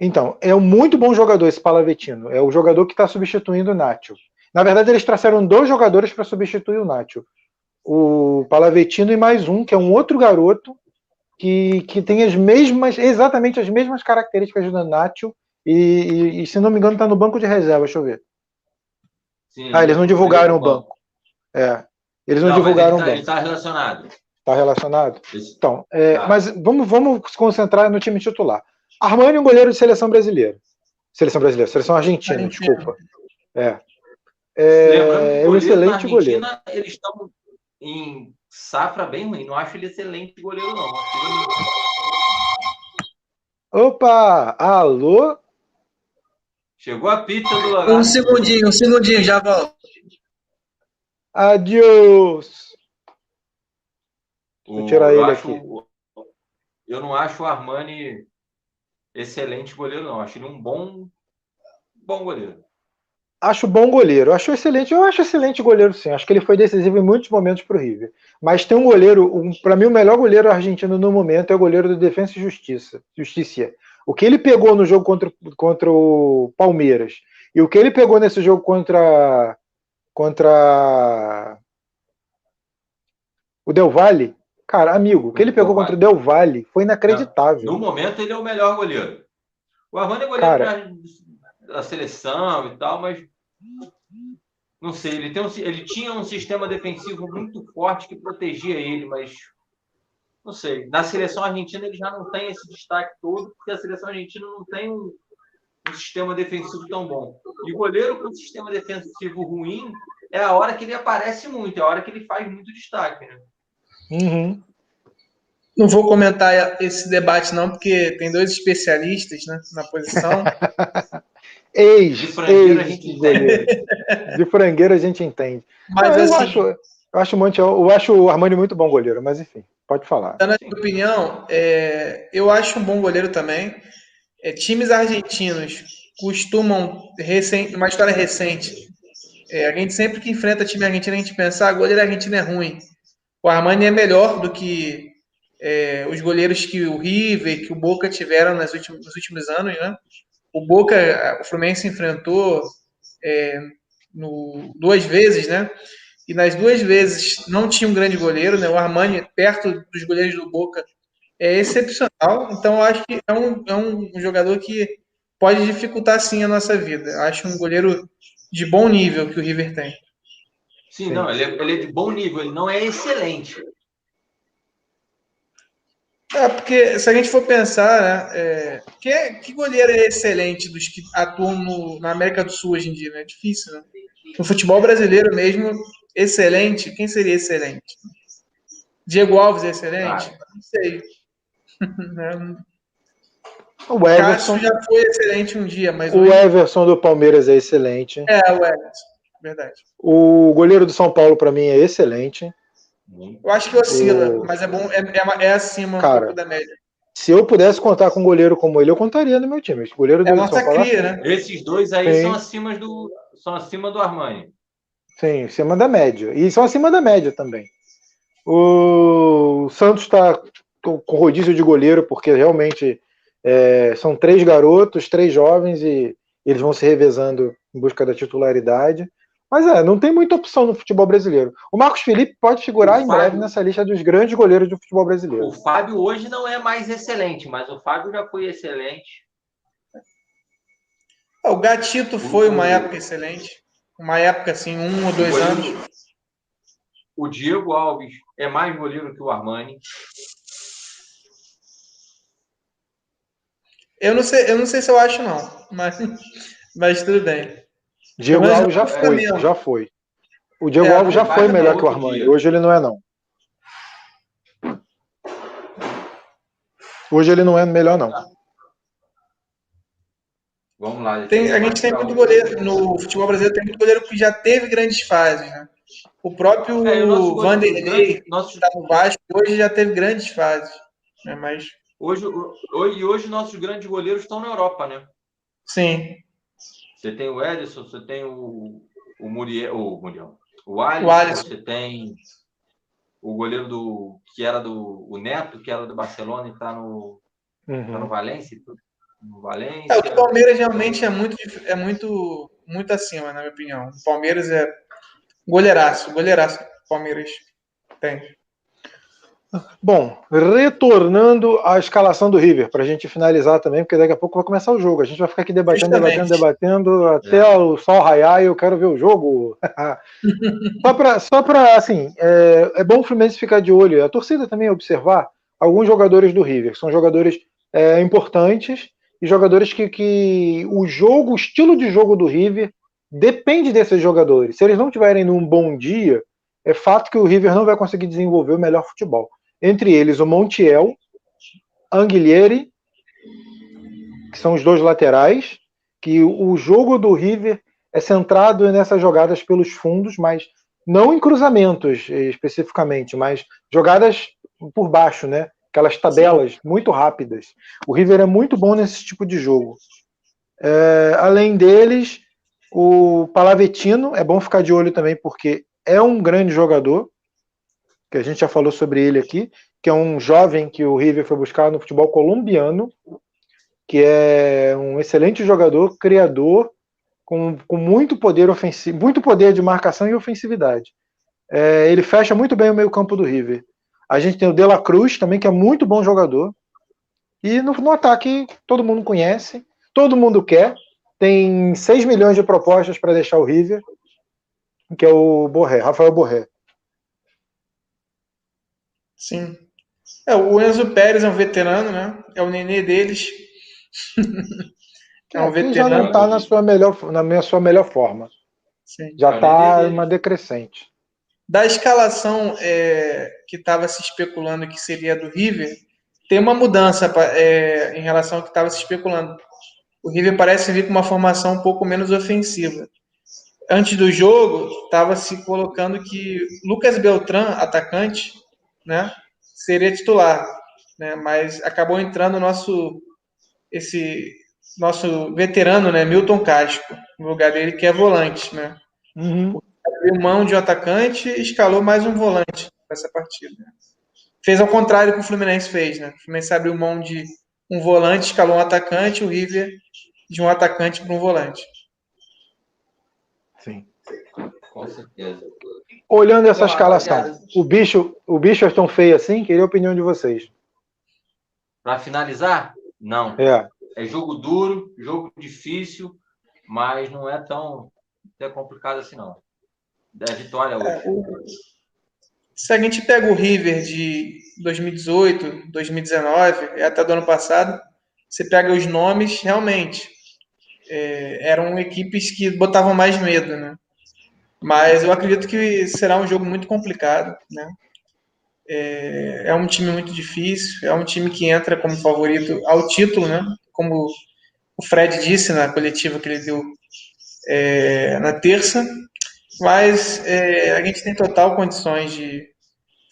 A: Então, é um muito bom jogador esse Palavetino. É o jogador que está substituindo o Nacho. Na verdade, eles trouxeram dois jogadores para substituir o Nacho. O Palavetino e mais um, que é um outro garoto que, que tem as mesmas, exatamente as mesmas características do Nacho, e, e, e, se não me engano, está no banco de reserva, deixa eu ver. Sim, ah, eles não divulgaram o banco. É. Eles não, não divulgaram
C: ele
A: tá, o banco.
C: Está relacionado.
A: Está relacionado? Então, é, tá. mas vamos, vamos se concentrar no time titular. Armani, um goleiro de seleção brasileira. Seleção brasileira, seleção argentina, argentina. desculpa. É. É, é um excelente goleiro.
C: Eles estão em safra bem ruim. Não acho ele excelente goleiro, não.
A: Opa! Alô?
C: Chegou a pizza do lagarto.
B: Um segundinho, um segundinho, já volto.
A: Adiós. Vou tirar ele acho, aqui.
C: Eu não acho o Armani excelente goleiro, não. Acho ele um bom, bom goleiro.
A: Acho bom goleiro. Acho excelente. Eu acho excelente goleiro, sim. Acho que ele foi decisivo em muitos momentos para o River. Mas tem um goleiro, um, para mim, o melhor goleiro argentino no momento é o goleiro do Defensa e Justiça. Justiça. O que ele pegou no jogo contra, contra o Palmeiras e o que ele pegou nesse jogo contra contra o Del Valle, cara, amigo, o que ele pegou contra o Del Valle foi inacreditável.
C: No momento ele é o melhor goleiro. O Armani é goleiro cara, da seleção e tal, mas não sei, ele, tem um, ele tinha um sistema defensivo muito forte que protegia ele, mas não sei. Na seleção argentina ele já não tem esse destaque todo, porque a seleção argentina não tem um, um sistema defensivo tão bom. E o goleiro com um sistema defensivo ruim é a hora que ele aparece muito, é a hora que ele faz muito destaque. Né?
A: Uhum.
B: Não vou comentar esse debate, não, porque tem dois especialistas né, na posição. [laughs]
A: ex, de frangueiro, ex, a gente entende. De frangueiro a gente entende. Mas, eu, assim, acho, eu, acho, eu acho o Armani muito bom goleiro, mas enfim, pode falar.
B: Na minha opinião, é, eu acho um bom goleiro também. É, times argentinos costumam, recente, uma história recente, é, a gente sempre que enfrenta time argentino, a gente pensa, ah, goleiro argentino é ruim. O Armani é melhor do que é, os goleiros que o River, que o Boca tiveram nas últimos, nos últimos anos, né? O Boca, o Fluminense enfrentou é, no, duas vezes, né? E nas duas vezes não tinha um grande goleiro, né? O Armani, perto dos goleiros do Boca, é excepcional. Então, eu acho que é um, é um jogador que pode dificultar, sim, a nossa vida. Acho um goleiro de bom nível que o River tem.
C: Sim, sim. não, ele é, ele é de bom nível, ele não é excelente.
B: É, porque se a gente for pensar, né, é, que, que goleiro é excelente dos que atuam no, na América do Sul hoje em dia? Né? É difícil, né? No futebol brasileiro mesmo, excelente, quem seria excelente? Diego Alves é excelente? Ah. Não sei. [laughs]
A: o Everson
B: já foi excelente um dia, mas
A: o hoje... Everson do Palmeiras é excelente.
B: É, o Everson, verdade.
A: O goleiro do São Paulo para mim é excelente.
B: Eu acho que oscila, o... mas é bom, é, é, é acima
A: Cara, um da média. Se eu pudesse contar com um goleiro como ele, eu contaria no meu time. Goleiro
B: do é nossa São Paulo, cria, né?
C: Esses dois aí Sim. são acima do são acima do Armani.
A: Sim, acima da média. E são acima da média também. O Santos está com rodízio de goleiro, porque realmente é, são três garotos, três jovens, e eles vão se revezando em busca da titularidade. Mas é, não tem muita opção no futebol brasileiro. O Marcos Felipe pode figurar o em Fábio, breve nessa lista dos grandes goleiros do futebol brasileiro.
C: O Fábio hoje não é mais excelente, mas o Fábio já foi excelente.
B: O Gatito foi uma época excelente. Uma época, assim, um ou dois anos.
C: O Diego Alves é mais goleiro que o Armani.
B: Eu não sei, eu não sei se eu acho, não. Mas, [laughs] mas tudo bem.
A: Diego Alves já foi, já foi. O Diego é, Alves já foi melhor que o Armani. Dia. Hoje ele não é, não. Hoje ele não é melhor, não.
C: Vamos lá.
B: Tem, a gente tem muito goleiro. No futebol brasileiro tem muito goleiro que já teve grandes fases, né? O próprio é, o Vanderlei, que está no Vasco, hoje já teve grandes fases. Né? Mas...
C: Hoje, hoje, hoje nossos grandes goleiros estão na Europa, né?
B: Sim.
C: Você tem o Edson, você tem o, o Muriel, o Muriel, o Alisson, o Alisson, você tem o goleiro do que era do o Neto, que era do Barcelona e está no, uhum. tá no Valência, no Valência.
B: É, o Palmeiras realmente é muito é muito muito acima, na minha opinião. O Palmeiras é goleiraço, goleiraço. Palmeiras tem.
A: Bom, retornando à escalação do River, para a gente finalizar também, porque daqui a pouco vai começar o jogo. A gente vai ficar aqui debatendo, debatendo, debatendo, até é. o sol raiar e eu quero ver o jogo. [laughs] só para, só pra, assim, é, é, bom o Fluminense ficar de olho, a torcida também observar alguns jogadores do River. São jogadores é, importantes e jogadores que, que o jogo, o estilo de jogo do River depende desses jogadores. Se eles não tiverem num bom dia, é fato que o River não vai conseguir desenvolver o melhor futebol entre eles o Montiel, Anguilheire, que são os dois laterais, que o jogo do River é centrado nessas jogadas pelos fundos, mas não em cruzamentos especificamente, mas jogadas por baixo, né? Aquelas tabelas Sim. muito rápidas. O River é muito bom nesse tipo de jogo. É, além deles, o Palavetino é bom ficar de olho também porque é um grande jogador que a gente já falou sobre ele aqui, que é um jovem que o River foi buscar no futebol colombiano, que é um excelente jogador, criador, com, com muito poder ofensivo, muito poder de marcação e ofensividade. É, ele fecha muito bem o meio-campo do River. A gente tem o De La Cruz também, que é muito bom jogador. E no, no ataque, todo mundo conhece, todo mundo quer. Tem 6 milhões de propostas para deixar o River, que é o Borré, Rafael Borré.
B: Sim. É, o Enzo Pérez é um veterano, né? É o nenê deles. [laughs]
A: é um veterano. Já não está na sua melhor, na minha, sua melhor forma. Sim. Já está uma decrescente.
B: Da escalação é, que estava se especulando que seria do River, tem uma mudança é, em relação ao que estava se especulando. O River parece vir com uma formação um pouco menos ofensiva. Antes do jogo, estava se colocando que Lucas Beltrán, atacante, né, seria titular, né, mas acabou entrando nosso esse nosso veterano, né, Milton Casco, no lugar dele que é volante, né. Uhum. Abriu mão de um atacante e escalou mais um volante nessa partida. Fez ao contrário que o Fluminense fez, né? O Fluminense abriu mão de um volante, escalou um atacante, o River de um atacante para um volante.
A: Sim. Com certeza. Olhando essa escalação, o bicho, o bicho é tão feio assim? Queria a opinião de vocês.
C: Para finalizar, não. É. É jogo duro, jogo difícil, mas não é tão, tão complicado assim, não. Da vitória hoje. É, o...
B: Se a gente pega o River de 2018, 2019 e até do ano passado, você pega os nomes, realmente, é, eram equipes que botavam mais medo, né? Mas eu acredito que será um jogo muito complicado, né? É, é, um time muito difícil, é um time que entra como favorito ao título, né? Como o Fred disse na coletiva que ele deu é, na terça, mas é, a gente tem total condições de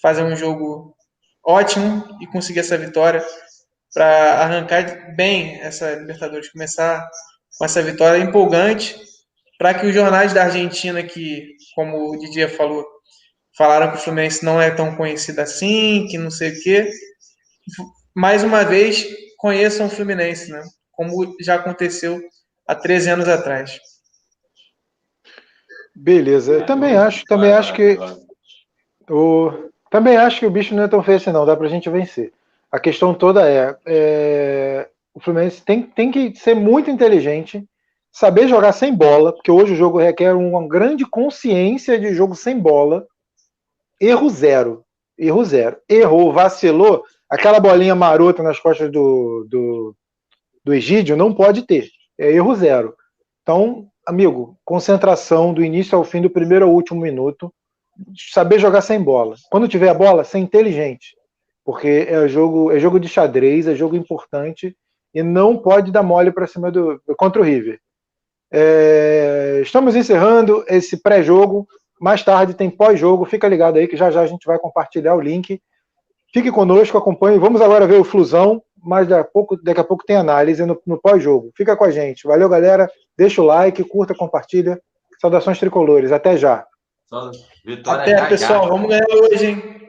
B: fazer um jogo ótimo e conseguir essa vitória para arrancar bem essa Libertadores, começar com essa vitória empolgante, para que os jornais da Argentina, que, como o Didier falou, falaram que o Fluminense não é tão conhecido assim, que não sei o quê, mais uma vez conheçam o Fluminense, né? como já aconteceu há 13 anos atrás.
A: Beleza, eu também acho, também acho que o, também acho que o bicho não é tão feio assim, não, dá pra gente vencer. A questão toda é, é o Fluminense tem, tem que ser muito inteligente, saber jogar sem bola, porque hoje o jogo requer uma grande consciência de jogo sem bola. Erro zero. Erro zero. Errou, vacilou, aquela bolinha marota nas costas do, do, do Egídio não pode ter. É erro zero. Então, amigo, concentração do início ao fim, do primeiro ao último minuto. Saber jogar sem bola. Quando tiver a bola, ser inteligente. Porque é jogo, é jogo de xadrez, é jogo importante e não pode dar mole para cima do contra o River. É, estamos encerrando esse pré-jogo. Mais tarde tem pós-jogo. Fica ligado aí que já já a gente vai compartilhar o link. Fique conosco, acompanhe. Vamos agora ver o Flusão, mas daqui a pouco, daqui a pouco tem análise no, no pós-jogo. Fica com a gente. Valeu, galera. Deixa o like, curta, compartilha. Saudações tricolores. Até já.
B: Até, pessoal. Vamos ganhar hoje, hein?